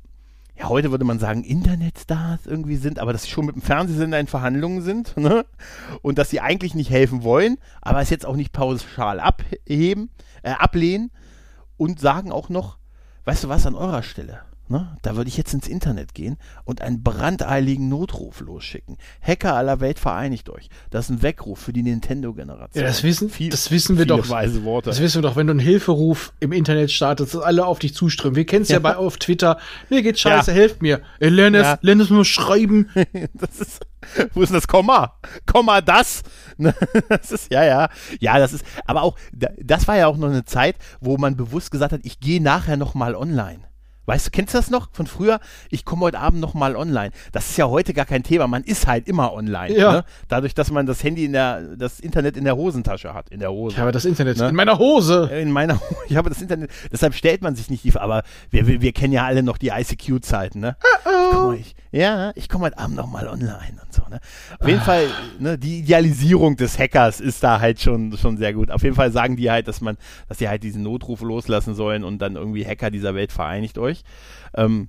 ja, heute würde man sagen, Internetstars irgendwie sind, aber dass sie schon mit dem Fernsehsender in Verhandlungen sind, [laughs] ne? Und dass sie eigentlich nicht helfen wollen, aber es jetzt auch nicht pauschal abheben, äh, ablehnen und sagen auch noch, weißt du was, an eurer Stelle, ne, da würde ich jetzt ins Internet gehen und einen brandeiligen Notruf losschicken. Hacker aller Welt vereinigt euch. Das ist ein Weckruf für die Nintendo-Generation. Ja, das wissen, Viel- das wissen wir doch. weise Worte. Das wissen wir doch, wenn du einen Hilferuf im Internet startest, dass alle auf dich zuströmen. Wir kennen es ja. Ja. bei auf Twitter. Mir geht scheiße, Ja. helft mir. Ey, lern es, Ja. lern es nur schreiben. [laughs] Das ist, wo ist denn das Komma? Komma das? [laughs] Ne, Das ist, ja, ja. Ja, das ist, aber auch, da- das war ja auch noch eine Zeit, wo man bewusst gesagt hat, ich gehe nachher nochmal online. Weißt du, kennst du das noch von früher? Ich komme heute Abend nochmal online. Das ist ja heute gar kein Thema. Man ist halt immer online. Ja. Ne? Dadurch, dass man das Handy in der, das Internet in der Hosentasche hat. In der Hose. Ich habe das Internet Ne? in meiner Hose. In meiner, [laughs] ich habe das Internet, deshalb stellt man sich nicht die, aber wir, wir, wir kennen ja alle noch die ICQ-Zeiten, ne? Ich komm, ich, ja, ich komme heute Abend nochmal online und so, ne? Auf jeden Fall, ne, die Idealisierung des Hackers ist da halt schon, schon sehr gut. Auf jeden Fall sagen die halt, dass man, dass sie halt diesen Notruf loslassen sollen und dann irgendwie Hacker dieser Welt vereinigt euch. Ähm,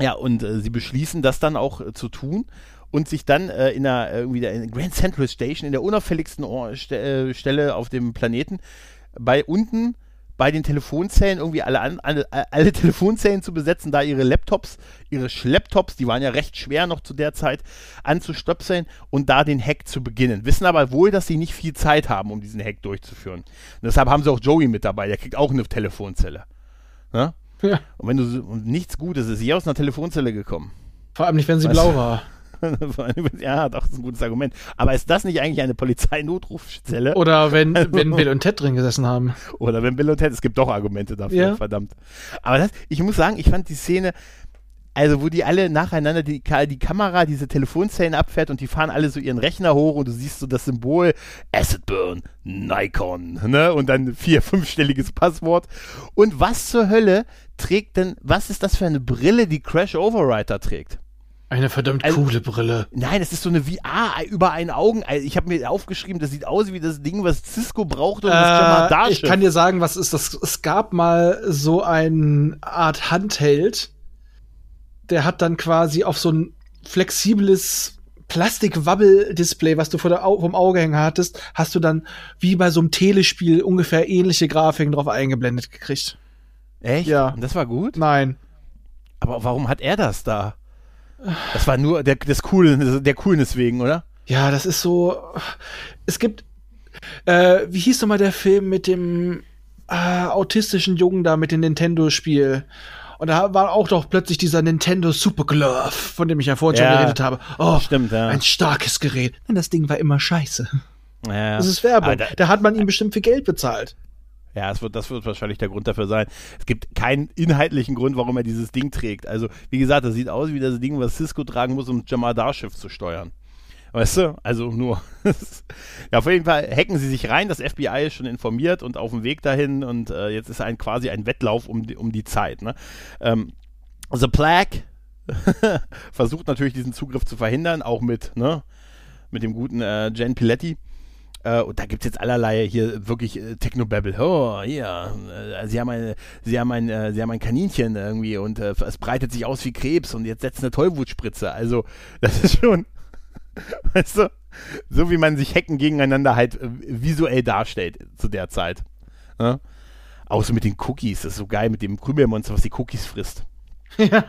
ja, und äh, sie beschließen das dann auch äh, zu tun und sich dann äh, in der irgendwie der Grand Central Station in der unauffälligsten Or Ste äh, Stelle auf dem Planeten bei unten bei den Telefonzellen irgendwie alle, an, alle, alle [laughs] Telefonzellen zu besetzen, da ihre Laptops, ihre Schlepptops, die waren ja recht schwer noch zu der Zeit, anzustöpseln und da den Hack zu beginnen. Wissen aber wohl, dass sie nicht viel Zeit haben, um diesen Hack durchzuführen. Und deshalb haben sie auch Joey mit dabei, der kriegt auch eine Telefonzelle. Ne? Ja. Und wenn du und nichts Gutes ist hier aus einer Telefonzelle gekommen. Vor allem nicht, wenn sie Weißt blau war. [laughs] ja, doch, das ist ein gutes Argument. Aber ist das nicht eigentlich eine Polizeinotrufzelle? Oder wenn, wenn Bill und Ted drin gesessen haben. Oder wenn Bill und Ted, es gibt doch Argumente dafür, Ja. verdammt. Aber das, ich muss sagen, ich fand die Szene, also wo die alle nacheinander die, die Kamera diese Telefonzellen abfährt und die fahren alle so ihren Rechner hoch und du siehst so das Symbol Acid Burn, Nikon, ne? Und dann vier, [laughs] fünfstelliges Passwort. Und was zur Hölle trägt denn, was ist das für eine Brille, die Crash Overwriter trägt? Eine verdammt Also- coole Brille. Nein, es ist so eine VR über einen Augen. Also Ich habe mir aufgeschrieben, das sieht aus wie das Ding, was Cisco braucht, um das Äh, Jamadar ich kann dir sagen, was ist das? Es gab mal so eine Art Handheld, der hat dann quasi auf so ein flexibles Plastik-Wabbel-Display, was du vor der Au vom Auge hängen hattest, hast du dann wie bei so einem Telespiel ungefähr ähnliche Grafiken drauf eingeblendet gekriegt. Echt? Ja. Und das war gut? Nein. Aber warum hat er das da? Das war nur der, des Coolen, der Coolness wegen, oder? Ja, das ist so. Es gibt. Äh, wie hieß nochmal der Film mit dem äh, autistischen Jungen da mit dem Nintendo-Spiel? Und da war auch doch plötzlich dieser Nintendo Super Glove, von dem ich ja vorhin Ja. schon geredet habe. Oh, Stimmt, ja. ein starkes Gerät. Denn das Ding war immer scheiße. Ja, Das ist Werbung. Aber da, Da hat man ihm bestimmt viel Geld bezahlt. ja, das wird, das wird wahrscheinlich der Grund dafür sein. Es gibt keinen inhaltlichen Grund, warum er dieses Ding trägt. Also, wie gesagt, das sieht aus wie das Ding, was Cisco tragen muss, um Jamadar-Schiff zu steuern. Weißt du? Also nur. [laughs] ja, auf jeden Fall hacken sie sich rein. Das FBI ist schon informiert und auf dem Weg dahin. Und äh, jetzt ist ein quasi ein Wettlauf um die, um die Zeit. Ne? Ähm, The Plague [laughs] versucht natürlich diesen Zugriff zu verhindern, auch mit, ne, mit dem guten äh, Jen Piletti. Äh, und da gibt es jetzt allerlei hier wirklich äh, Technobabble. Oh, hier, äh, sie haben ein, sie äh, sie haben ein Kaninchen irgendwie und äh, es breitet sich aus wie Krebs und jetzt setzt eine Tollwutspritze. Also, das ist schon, [laughs] weißt du, so wie man sich Hecken gegeneinander halt äh, visuell darstellt zu der Zeit. Ne? Außer mit den Cookies, das ist so geil mit dem Krümelmonster, was die Cookies frisst. [laughs] Ja.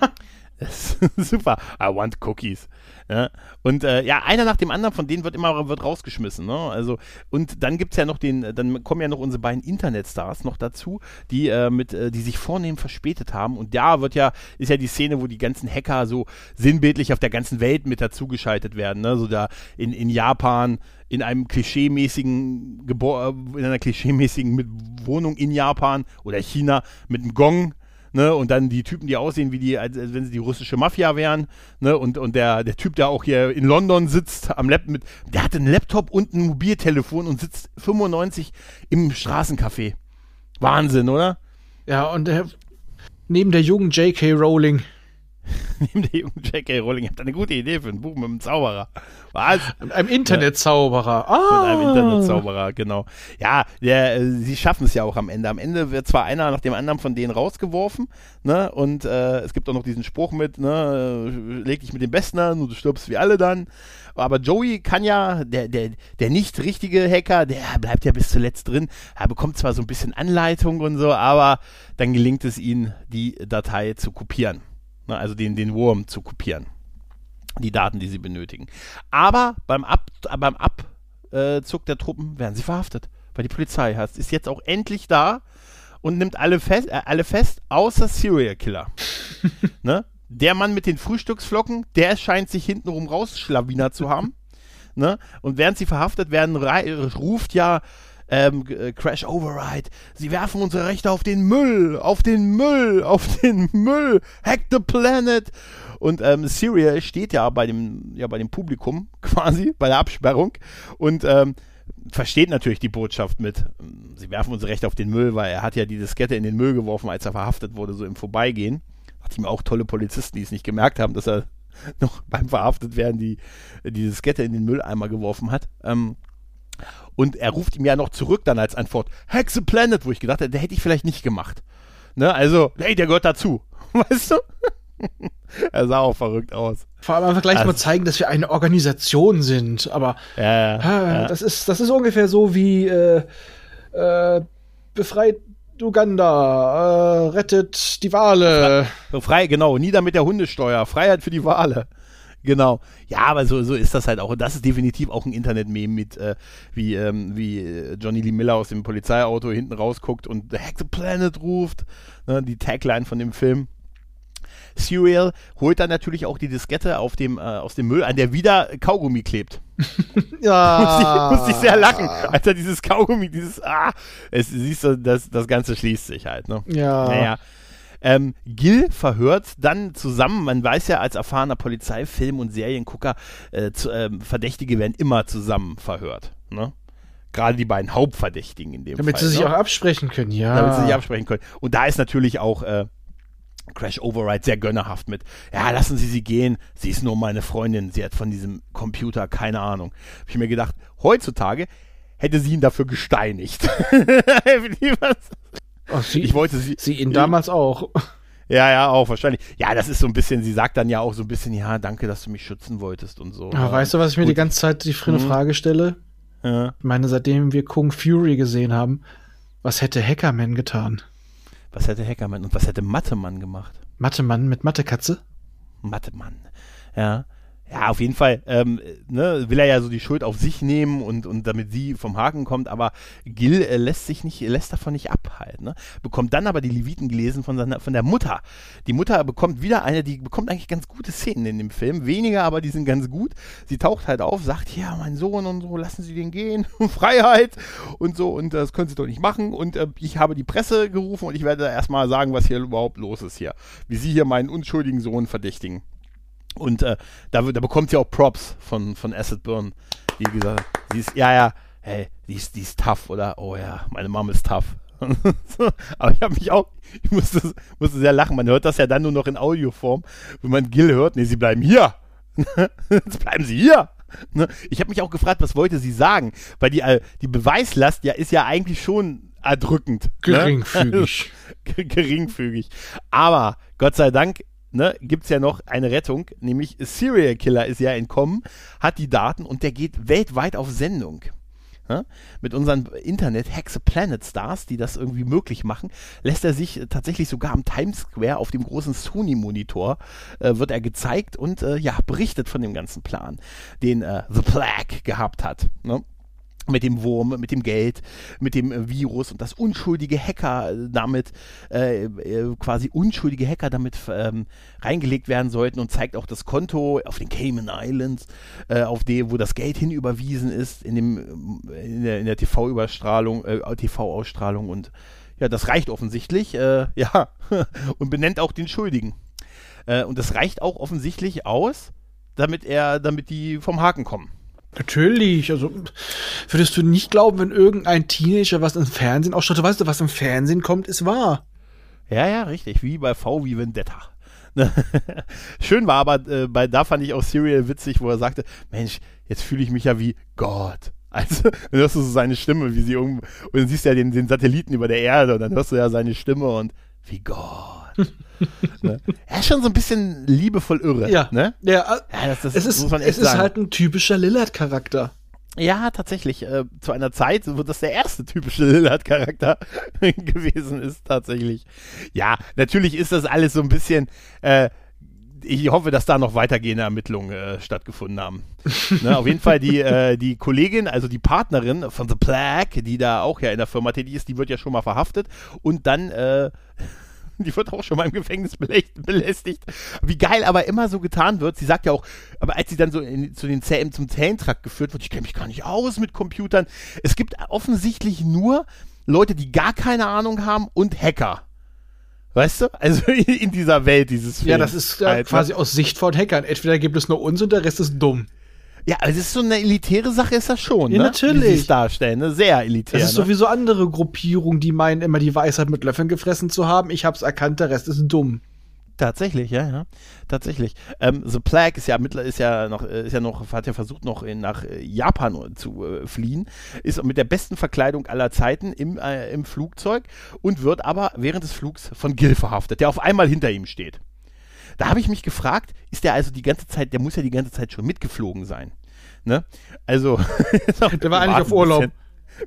[laughs] Super. I want cookies. Ja. Und äh, ja, einer nach dem anderen von denen wird immer wird rausgeschmissen. Ne? Also, und dann gibt es ja noch den, dann kommen ja noch unsere beiden Internetstars noch dazu, die äh, mit, äh, die sich vornehm verspätet haben. Und da wird ja, ist ja die Szene, wo die ganzen Hacker so sinnbildlich auf der ganzen Welt mit dazugeschaltet werden. Ne? So da in, in Japan, in einem klischeemäßigen Gebäude, in einer klischeemäßigen Wohnung in Japan oder China mit einem Gong ne, und dann die Typen, die aussehen wie die, als, wenn sie die russische Mafia wären, ne, und, und der, der Typ, der auch hier in London sitzt, am Laptop mit, der hat einen Laptop und ein Mobiltelefon und sitzt 95 im Straßencafé. Wahnsinn, oder? Ja, und der, neben der jungen J.K. Rowling, [laughs] Neben der jungen J.K. Rowling, ihr habt eine gute Idee für ein Buch mit einem Zauberer. Was? und einem Internetzauberer. Mit Ah, einem Internetzauberer, genau. Ja, der, äh, sie schaffen es ja auch am Ende. Am Ende wird zwar einer nach dem anderen von denen rausgeworfen, ne? Und äh, es gibt auch noch diesen Spruch mit, ne, äh, leg dich mit dem Besten an und du stirbst wie alle dann. Aber Joey kann ja, der, der, der nicht richtige Hacker, der bleibt ja bis zuletzt drin. Er bekommt zwar so ein bisschen Anleitung und so, aber dann gelingt es ihm, die Datei zu kopieren. Ne? Also den, den Wurm zu kopieren die Daten, die sie benötigen. Aber beim, Ab, beim Abzug der Truppen werden sie verhaftet, weil die Polizei hat, ist jetzt auch endlich da und nimmt alle fest, äh, alle fest außer Serial Killer. [laughs] ne? Der Mann mit den Frühstücksflocken, der scheint sich hintenrum rausschlawinert zu haben. ne? Und während sie verhaftet werden, ruft ja ähm, äh, Crash Override, sie werfen unsere Rechte auf den Müll, auf den Müll, [laughs] auf den Müll, hack the planet. Und ähm, Serial steht ja bei dem, ja bei dem Publikum [laughs] quasi, bei der Absperrung und ähm, versteht natürlich die Botschaft mit, sie werfen unsere Rechte auf den Müll, weil er hat ja die Diskette in den Müll geworfen, als er verhaftet wurde, so im Vorbeigehen. Dachte ich mir auch tolle Polizisten, die es nicht gemerkt haben, dass er [laughs] noch beim verhaftet werden die, die Diskette in den Mülleimer geworfen hat. Ähm, und er ruft ihm ja noch zurück dann als Antwort, the Planet, wo ich gedacht hätte, der hätte ich vielleicht nicht gemacht. Ne, also, hey, der gehört dazu. [laughs] Weißt du? [laughs] er sah auch verrückt aus. vor allem einfach gleich Also- mal zeigen, dass wir eine Organisation sind. Aber Ja, ja. das, ist, das ist ungefähr so wie äh, äh, befreit Uganda, äh, rettet die Wale. Frei, genau, nieder mit der Hundesteuer, Freiheit für die Wale. Genau. Ja, aber so, so ist das halt auch. Und das ist definitiv auch ein Internet-Meme mit, äh, wie, ähm, wie äh, Johnny Lee Miller aus dem Polizeiauto hinten rausguckt und The Hack the Planet ruft. Ne, die Tagline von dem Film. Serial holt dann natürlich auch die Diskette auf dem, äh, aus dem Müll, an der wieder Kaugummi klebt. [laughs] Ja. Musste ich, musste ich sehr lachen, als er dieses Kaugummi, dieses, ah, es, siehst du, das, das Ganze schließt sich halt, ne? Ja. Naja. Ähm, Gil verhört dann zusammen, man weiß ja als erfahrener Polizei, Film- und Seriengucker, äh, zu, ähm, Verdächtige werden immer zusammen verhört. Ne? Gerade die beiden Hauptverdächtigen in dem Damit Fall. sie sich ne? auch absprechen können, ja. damit sie sich absprechen können. Und da ist natürlich auch äh, Crash Override sehr gönnerhaft mit. Ja, lassen Sie sie gehen. Sie ist nur meine Freundin. Sie hat von diesem Computer keine Ahnung. Hab ich mir gedacht, heutzutage hätte sie ihn dafür gesteinigt. [laughs] Oh, sie, ich wollte sie. sie ihn damals auch. [laughs] Ja, ja, auch wahrscheinlich. Ja, das ist so ein bisschen, sie sagt dann ja auch so ein bisschen, ja, danke, dass du mich schützen wolltest und so. Ja. weißt du, was ich mir Gut. die ganze Zeit die Mhm. Frage stelle? Ja. Ich meine, seitdem wir Kung Fury gesehen haben, was hätte Hackerman getan? Was hätte Hackermann und was hätte Mattemann gemacht? Mattemann mit Mattekatze? Mattemann. Ja. Ja, auf jeden Fall ähm, ne, will er ja so die Schuld auf sich nehmen und, und damit sie vom Haken kommt, aber Gil äh, lässt sich nicht, lässt davon nicht abhalten. Ne? Bekommt dann aber die Leviten gelesen von, seiner, von der Mutter. Die Mutter bekommt wieder eine, die bekommt eigentlich ganz gute Szenen in dem Film. Weniger, aber die sind ganz gut. Sie taucht halt auf, sagt, ja, mein Sohn und so, lassen Sie den gehen. [laughs] Freiheit und so, und das können Sie doch nicht machen. Und äh, ich habe die Presse gerufen und ich werde erstmal sagen, was hier überhaupt los ist hier. Wie Sie hier meinen unschuldigen Sohn verdächtigen. Und äh, da, da bekommt sie auch Props von, von Acid Burn. Die gesagt, sie ist, ja, ja, hey, die ist, die ist tough, oder? Oh ja, meine Mom ist tough. [laughs] Aber ich habe mich auch, ich musste, musste sehr lachen. Man hört das ja dann nur noch in Audioform, wenn man Gil hört, nee, sie bleiben hier. [laughs] Jetzt bleiben sie hier. Ne? Ich habe mich auch gefragt, was wollte sie sagen? Weil die, äh, die Beweislast ja ist ja eigentlich schon erdrückend. Ne? Geringfügig. Ge- [laughs] geringfügig. Aber Gott sei Dank ne, gibt es ja noch eine Rettung, nämlich Serial Killer ist ja entkommen, hat die Daten und der geht weltweit auf Sendung. Ja? Mit unseren Internet Planet Stars, die das irgendwie möglich machen, lässt er sich tatsächlich sogar am Times Square auf dem großen Sony-Monitor äh, wird er gezeigt und äh, ja, berichtet von dem ganzen Plan, den äh, The Plague gehabt hat. Ne? Mit dem Wurm, mit dem Geld, mit dem äh, Virus und das unschuldige Hacker äh, damit, äh, äh, quasi unschuldige Hacker damit ähm, reingelegt werden sollten und zeigt auch das Konto auf den Cayman Islands, äh, auf dem, wo das Geld hinüberwiesen ist, in, dem, in der, in der TV-Überstrahlung, äh, TV-Ausstrahlung und ja, das reicht offensichtlich, äh, [laughs] ja, und benennt auch den Schuldigen. Äh, und das reicht auch offensichtlich aus, damit er, damit die vom Haken kommen. Natürlich, also würdest du nicht glauben, wenn irgendein Teenager was im Fernsehen ausstattet, weißt du, was im Fernsehen kommt, ist wahr. Ja, ja, richtig. Wie bei V wie Vendetta. [laughs] Schön war aber, äh, bei, da fand ich auch Serial witzig, wo er sagte, Mensch, jetzt fühle ich mich ja wie Gott. [laughs] Also, dann hörst du so seine Stimme, wie sie irgendwo, und dann siehst du ja den, den Satelliten über der Erde und dann hörst du ja seine Stimme und wie Gott. [laughs] ne? Er ist schon so ein bisschen liebevoll irre. Ja. Ne? Ja, äh, Ja, das, das es ist, muss man echt es ist sagen. halt ein typischer Lillard-Charakter. Ja, tatsächlich. Äh, zu einer Zeit, wo das der erste typische Lillard-Charakter [laughs] gewesen ist, tatsächlich. Ja, natürlich ist das alles so ein bisschen. Äh, ich hoffe, dass da noch weitergehende Ermittlungen äh, stattgefunden haben. [laughs] ne, auf jeden Fall die, äh, die Kollegin, also die Partnerin von The Plague, die da auch ja in der Firma tätig ist, die wird ja schon mal verhaftet und dann äh, [laughs] die wird auch schon mal im Gefängnis belä- belästigt. Wie geil aber immer so getan wird. Sie sagt ja auch, aber als sie dann so in, zu den Zähnen, zum Zähntrakt geführt wird, ich kenne mich gar nicht aus mit Computern. Es gibt offensichtlich nur Leute, die gar keine Ahnung haben und Hacker. Weißt du? Also in, [laughs] in dieser Welt dieses Films. Ja, das ist ja halt, ne? quasi aus Sicht von Hackern. Entweder gibt es nur uns und der Rest ist dumm. Ja, also es ist so eine elitäre Sache, ist das schon, Ja, ne? natürlich. Wie es darstellen, ne? Sehr elitär. Das ist ne? sowieso andere Gruppierungen, die meinen, immer die Weisheit mit Löffeln gefressen zu haben. Ich hab's erkannt, der Rest ist dumm. Tatsächlich, ja, ja. Tatsächlich. Ähm, The Plague ist ja mittler ist ja noch, äh, ist ja noch, hat ja versucht, noch in, nach äh, Japan zu äh, fliehen, ist mit der besten Verkleidung aller Zeiten im, äh, im Flugzeug und wird aber während des Flugs von Gil verhaftet, der auf einmal hinter ihm steht. Da habe ich mich gefragt, ist der also die ganze Zeit, der muss ja die ganze Zeit schon mitgeflogen sein. Ne? Also. [laughs] Der war eigentlich auf Urlaub.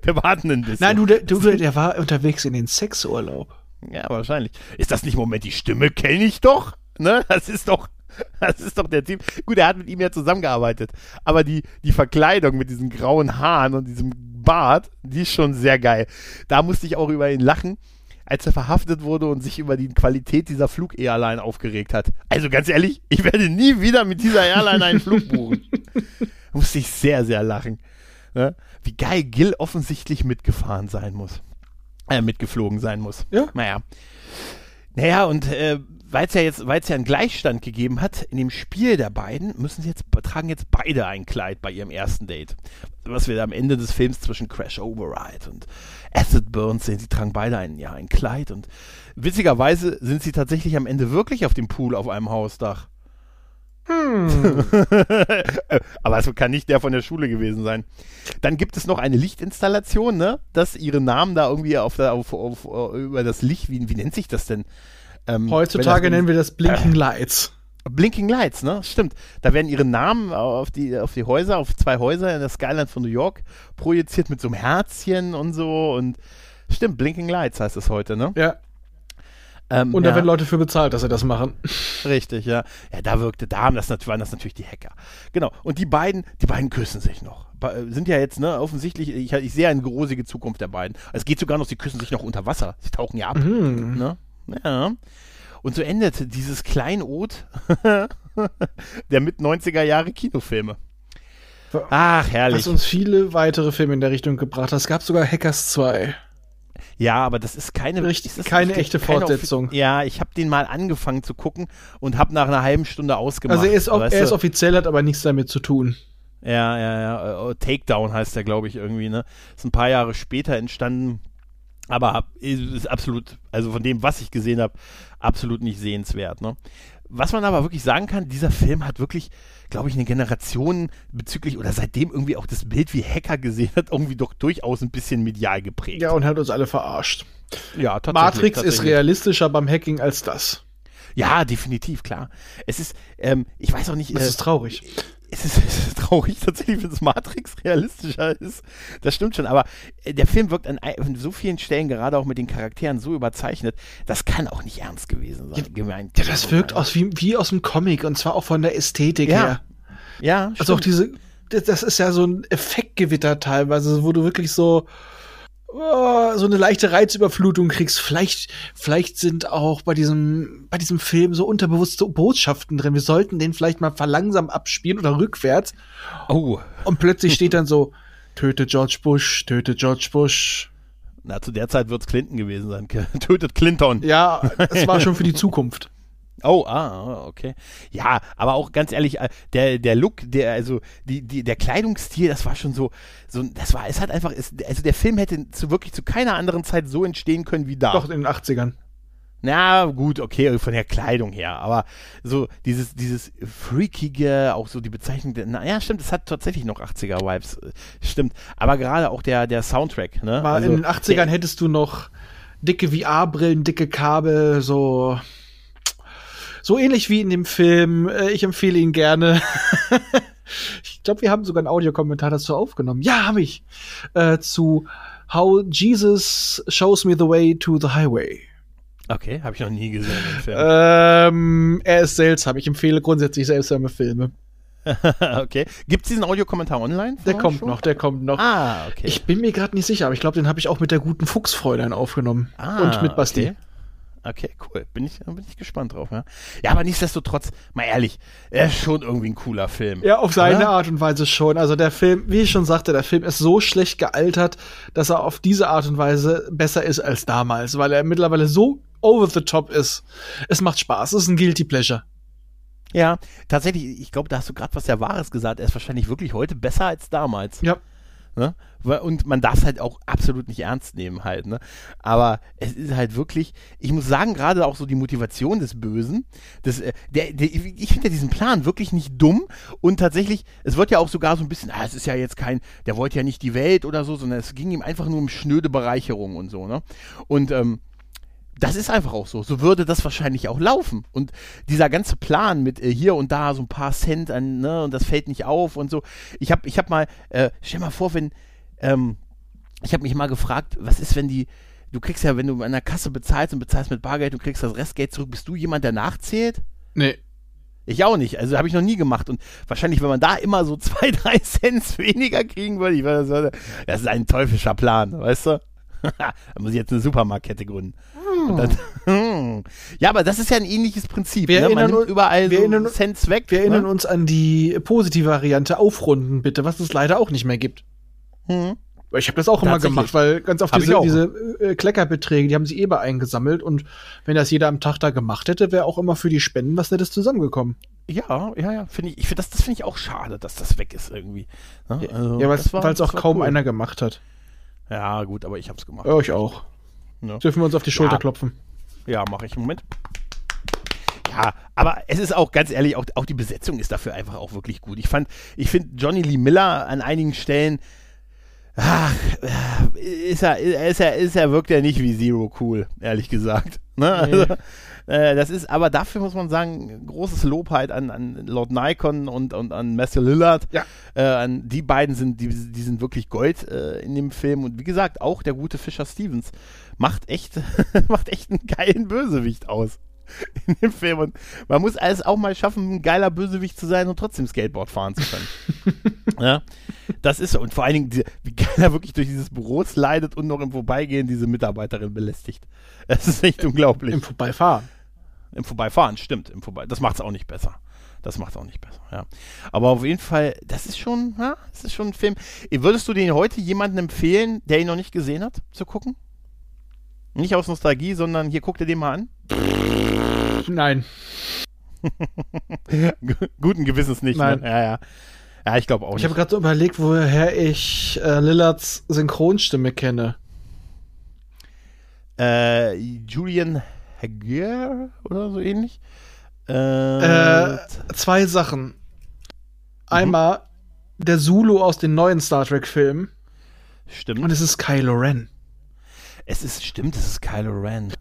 Wir warten ein bisschen. Nein, du, der, du, der war unterwegs in den Sexurlaub. Ja, wahrscheinlich. Ist das nicht, Moment, die Stimme kenne ich doch? Ne? Das ist doch, das ist doch der Typ. Gut, er hat mit ihm ja zusammengearbeitet. Aber die, die Verkleidung mit diesen grauen Haaren und diesem Bart, die ist schon sehr geil. Da musste ich auch über ihn lachen, als er verhaftet wurde und sich über die Qualität dieser Flug-Airline aufgeregt hat. Also ganz ehrlich, ich werde nie wieder mit dieser Airline einen Flug buchen. [laughs] [laughs] musste ich sehr, sehr lachen. Ne? Wie geil Gil offensichtlich mitgefahren sein muss. Äh, mitgeflogen sein muss. Ja. Naja. Naja, und äh, weil es ja jetzt, weil es ja einen Gleichstand gegeben hat, in dem Spiel der beiden, müssen sie jetzt, tragen jetzt beide ein Kleid bei ihrem ersten Date. Was wir am Ende des Films zwischen Crash Override und Acid Burns sehen, sie tragen beide ein, ja, ein Kleid und witzigerweise sind sie tatsächlich am Ende wirklich auf dem Pool auf einem Hausdach. Hm. [laughs] Aber es kann nicht der von der Schule gewesen sein. Dann gibt es noch eine Lichtinstallation, ne? Dass ihre Namen da irgendwie auf der, auf, auf, über das Licht, wie, wie nennt sich das denn? Ähm, Heutzutage nennen wir das Blinking äh, Lights. Blinking Lights, ne? Stimmt. Da werden ihre Namen auf die, auf die Häuser, auf zwei Häuser in der Skyline von New York projiziert mit so einem Herzchen und so und stimmt, Blinking Lights heißt es heute, ne? Ja. Ähm, und da ja. werden Leute für bezahlt, dass sie das machen. Richtig, ja. Ja, da wirkte, da haben das, waren das natürlich die Hacker. Genau. Und die beiden, die beiden küssen sich noch. Sind ja jetzt, ne, offensichtlich, ich, ich sehe eine rosige Zukunft der beiden. Es geht sogar noch, sie küssen sich noch unter Wasser. Sie tauchen ja ab. Mhm. Ne? Ja. Und so endet dieses Kleinod [laughs] der mit 90er Jahre Kinofilme. Ach, herrlich. Was uns viele weitere Filme in der Richtung gebracht hat. Es gab sogar Hackers 2. Ja, aber das ist keine Richtig, ist keine echte Fortsetzung. Keine, ja, ich habe den mal angefangen zu gucken und habe nach einer halben Stunde ausgemacht. Also er ist, er ist offiziell, hat aber nichts damit zu tun. Ja, ja, ja. Oh, Takedown heißt der, glaube ich, irgendwie, ne? Ist ein paar Jahre später entstanden. Aber ist absolut, also von dem, was ich gesehen habe, absolut nicht sehenswert. Ne? Was man aber wirklich sagen kann, dieser Film hat wirklich, glaube ich, eine Generation bezüglich oder seitdem irgendwie auch das Bild wie Hacker gesehen hat, irgendwie doch durchaus ein bisschen medial geprägt. Ja, und hat uns alle verarscht. Ja, tatsächlich. Matrix tatsächlich. ist realistischer beim Hacking als das. Ja, definitiv, klar. Es ist, ähm, ich weiß auch nicht. Es äh, ist traurig es ist, [laughs] es ist traurig tatsächlich, wenn es Matrix realistischer ist. Das stimmt schon, aber äh, der Film wirkt an, an, so vielen Stellen, gerade auch mit den Charakteren, so überzeichnet. Das kann auch nicht ernst gewesen sein. Ja, gemeint, ja das wirkt aus wie, wie aus dem Comic und zwar auch von der Ästhetik ja. her. Ja. Also stimmt. auch diese, das ist ja so ein Effektgewitter teilweise, wo du wirklich so, oh, so eine leichte Reizüberflutung kriegst. Vielleicht, vielleicht sind auch bei diesem, bei diesem Film so unterbewusste Botschaften drin. Wir sollten den vielleicht mal verlangsam abspielen oder rückwärts. Oh. Und plötzlich steht dann so, [laughs] töte George Bush, töte George Bush. Na, zu der Zeit wird es Clinton gewesen sein. [laughs] Tötet Clinton. Ja, es war [laughs] schon für die Zukunft. Oh, ah, okay. Ja, aber auch ganz ehrlich, äh, der, der Look, der, also, die, die, der Kleidungsstil, das war schon so, so, das war, es hat einfach, es, also der Film hätte zu wirklich zu keiner anderen Zeit so entstehen können wie da. Doch, in den 80ern. Na, gut, okay, von der Kleidung her, aber so dieses, dieses freakige, auch so die Bezeichnung, na ja, stimmt, es hat tatsächlich noch 80er-Vibes, äh, stimmt, aber gerade auch der, der Soundtrack, ne? War also, in den 80ern der, hättest du noch dicke VR-Brillen, dicke Kabel, so so ähnlich wie in dem Film. Äh, ich empfehle ihn gerne. [laughs] ich glaube, wir haben sogar einen Audiokommentar dazu aufgenommen. Ja, habe ich. Äh, zu How Jesus Shows Me the Way to the Highway. Okay, habe ich noch nie gesehen. Ähm, er ist seltsam. Ich empfehle grundsätzlich seltsame Filme. [laughs] okay. Gibt es diesen Audiokommentar online? Der kommt schon? noch, der kommt noch. Ah, okay. Ich bin mir gerade nicht sicher, aber ich glaube, den habe ich auch mit der guten Fuchsfräulein aufgenommen. Ah, und mit Basti. Okay. Okay, cool. Bin ich, bin ich gespannt drauf. Ja, ja aber nichtsdestotrotz, mal ehrlich, er ist schon irgendwie ein cooler Film. Ja, auf seine oder? Art und Weise schon. Also der Film, wie ich schon sagte, der Film ist so schlecht gealtert, dass er auf diese Art und Weise besser ist als damals, weil er mittlerweile so over the top ist. Es macht Spaß. Es ist ein Guilty Pleasure. Ja, tatsächlich, ich glaube, da hast du gerade was sehr Wahres gesagt. Er ist wahrscheinlich wirklich heute besser als damals. Ja. Ne? Und man darf es halt auch absolut nicht ernst nehmen halt. Ne? Aber es ist halt wirklich, ich muss sagen, gerade auch so die Motivation des Bösen, das, äh, der, der, ich finde ja diesen Plan wirklich nicht dumm und tatsächlich, es wird ja auch sogar so ein bisschen, ah, es ist ja jetzt kein, der wollte ja nicht die Welt oder so, sondern es ging ihm einfach nur um schnöde Bereicherung und so. Ne? Und ähm, das ist einfach auch so. So würde das wahrscheinlich auch laufen. Und dieser ganze Plan mit äh, hier und da so ein paar Cent an, ne, und das fällt nicht auf und so. Ich habe ich hab mal, äh, stell mal vor, wenn, ähm, ich habe mich mal gefragt, was ist, wenn die, du kriegst ja, wenn du an der Kasse bezahlst und bezahlst mit Bargeld und kriegst das Restgeld zurück, bist du jemand, der nachzählt? Nee. Ich auch nicht. Also habe ich noch nie gemacht. Und wahrscheinlich, wenn man da immer so [laughs] zwei, drei Cent weniger kriegen würde, ich würde, das ist ein teuflischer Plan, weißt du? [laughs] da muss ich jetzt eine Supermarktkette gründen. Dann, [laughs] ja, aber das ist ja ein ähnliches Prinzip. Wir ne? Man nimmt überall wir so erinnern, Cents weg. Wir ne? erinnern uns an die positive Variante Aufrunden, bitte, was es leider auch nicht mehr gibt. Hm. Ich habe das auch immer gemacht, weil ganz oft diese, diese äh, Kleckerbeträge, die haben sie eh bei eingesammelt und wenn das jeder am Tag da gemacht hätte, wäre auch immer für die Spenden was Nettes zusammengekommen. Ja, ja, ja, finde ich, ich find das, das finde ich auch schade, dass das weg ist irgendwie. Ne? Also, ja, weil es auch kaum cool. einer gemacht hat. Ja, gut, aber ich habe es gemacht. Ja, ich auch. Ja. Dürfen wir uns auf die Schulter ja. klopfen? Ja, mache ich. Moment. Ja, aber es ist auch ganz ehrlich, auch, auch die Besetzung ist dafür einfach auch wirklich gut. Ich fand, ich finde Johnny Lee Miller an einigen Stellen, ach, ist er, ist er, ist er, wirkt er nicht wie Zero cool, ehrlich gesagt. Ne? Also, äh, das ist, aber dafür muss man sagen, großes Lob halt an, an Lord Nikon und, und an Matthew Lillard. Ja. Äh, an die beiden sind, die, die sind wirklich Gold äh, in dem Film. Und wie gesagt, auch der gute Fischer Stevens macht echt, [laughs] macht echt einen geilen Bösewicht aus [laughs] in dem Film. Und man muss es auch mal schaffen, ein geiler Bösewicht zu sein und trotzdem Skateboard fahren zu können. [laughs] ja, das ist so. Und vor allen Dingen, die, wie geil er wirklich durch dieses Büro slidet und noch im Vorbeigehen diese Mitarbeiterin belästigt. [laughs] Es ist echt unglaublich. Im Vorbeifahren. Im Vorbeifahren, stimmt. Im Vorbei das macht es auch nicht besser. Das macht es auch nicht besser, ja. Aber auf jeden Fall, das ist schon, ja, das ist schon ein Film. Würdest du den heute jemandem empfehlen, der ihn noch nicht gesehen hat, zu gucken? Nicht aus Nostalgie, sondern hier guck dir den mal an. Nein. [laughs] Guten Gewissens nicht. Nein. Ne? Ja, ja. Ja, ich glaube auch Ich habe gerade so überlegt, woher ich äh, Lillards Synchronstimme kenne. Äh, Julian Hager oder so ähnlich. Äh, Äh, zwei Sachen. Einmal der Zulu aus den neuen Star Trek-Filmen stimmt. und es ist Kylo Ren. es ist, stimmt, es ist Kylo Ren.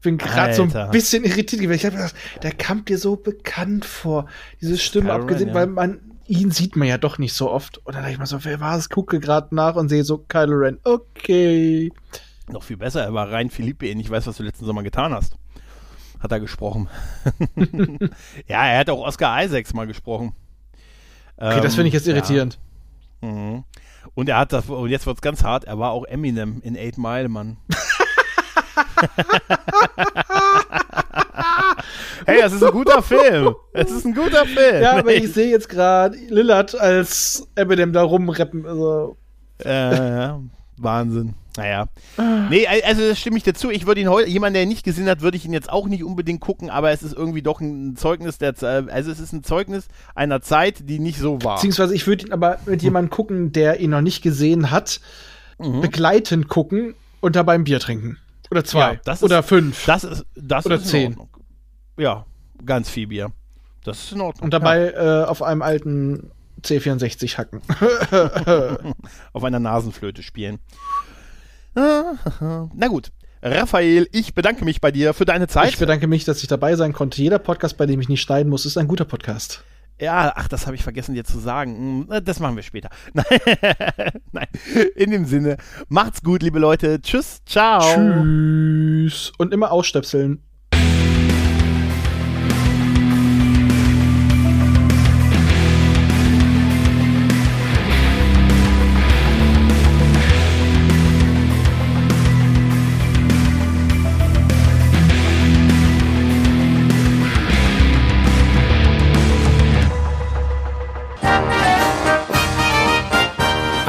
Bin gerade so ein bisschen irritiert gewesen. Ich habe gedacht, der kam dir so bekannt vor. Diese Stimme Ren, abgesehen, ja. weil man ihn sieht man ja doch nicht so oft. Und dann dachte ich mal so, wer war es? Gucke gerade nach und sehe so Kylo Ren. Okay. Noch viel besser, er war rein Philippe. Ich weiß, was du letzten Sommer getan hast. Hat er gesprochen. [laughs] ja, er hat auch Oscar Isaacs mal gesprochen. Okay, das finde ich jetzt Ähm, irritierend. Ja. Mhm. Und er hat das, und jetzt wird's ganz hart, er war auch Eminem in Eight Mile, Mann. [laughs] [laughs] hey, das ist ein guter Film. Es ist ein guter Film. Ja, aber ich sehe jetzt gerade Lillard als Eminem da rumrappen. Also, Äh, Wahnsinn. Naja. Nee, also das stimme ich dazu. Ich würde ihn heute, jemand, der ihn nicht gesehen hat, würde ich ihn jetzt auch nicht unbedingt gucken, aber es ist irgendwie doch ein Zeugnis der also es ist ein Zeugnis einer Zeit, die nicht so war. beziehungsweise ich würde ihn aber mit jemandem gucken, der ihn noch nicht gesehen hat, Mhm. begleitend gucken und dabei ein Bier trinken. Oder zwei. Ja, das ist- Oder fünf. Das ist das Oder ist zehn. Ja, ganz viel Bier. Das ist in Ordnung. und dabei äh, auf einem alten C64 hacken. ja, [laughs] auf einer Nasenflöte spielen. [laughs] Na gut. Raphael, ich bedanke mich bei dir für deine Zeit. Ich bedanke mich, dass ich dabei sein konnte. Jeder Podcast, bei dem ich nicht schneiden muss, ist ein guter Podcast. Ja, ach, das habe ich vergessen dir zu sagen. Hm, Das machen wir später. Nein, [laughs] Nein. in dem Sinne, macht's gut, liebe Leute. Tschüss, ciao. Tschüss. Und immer ausstöpseln.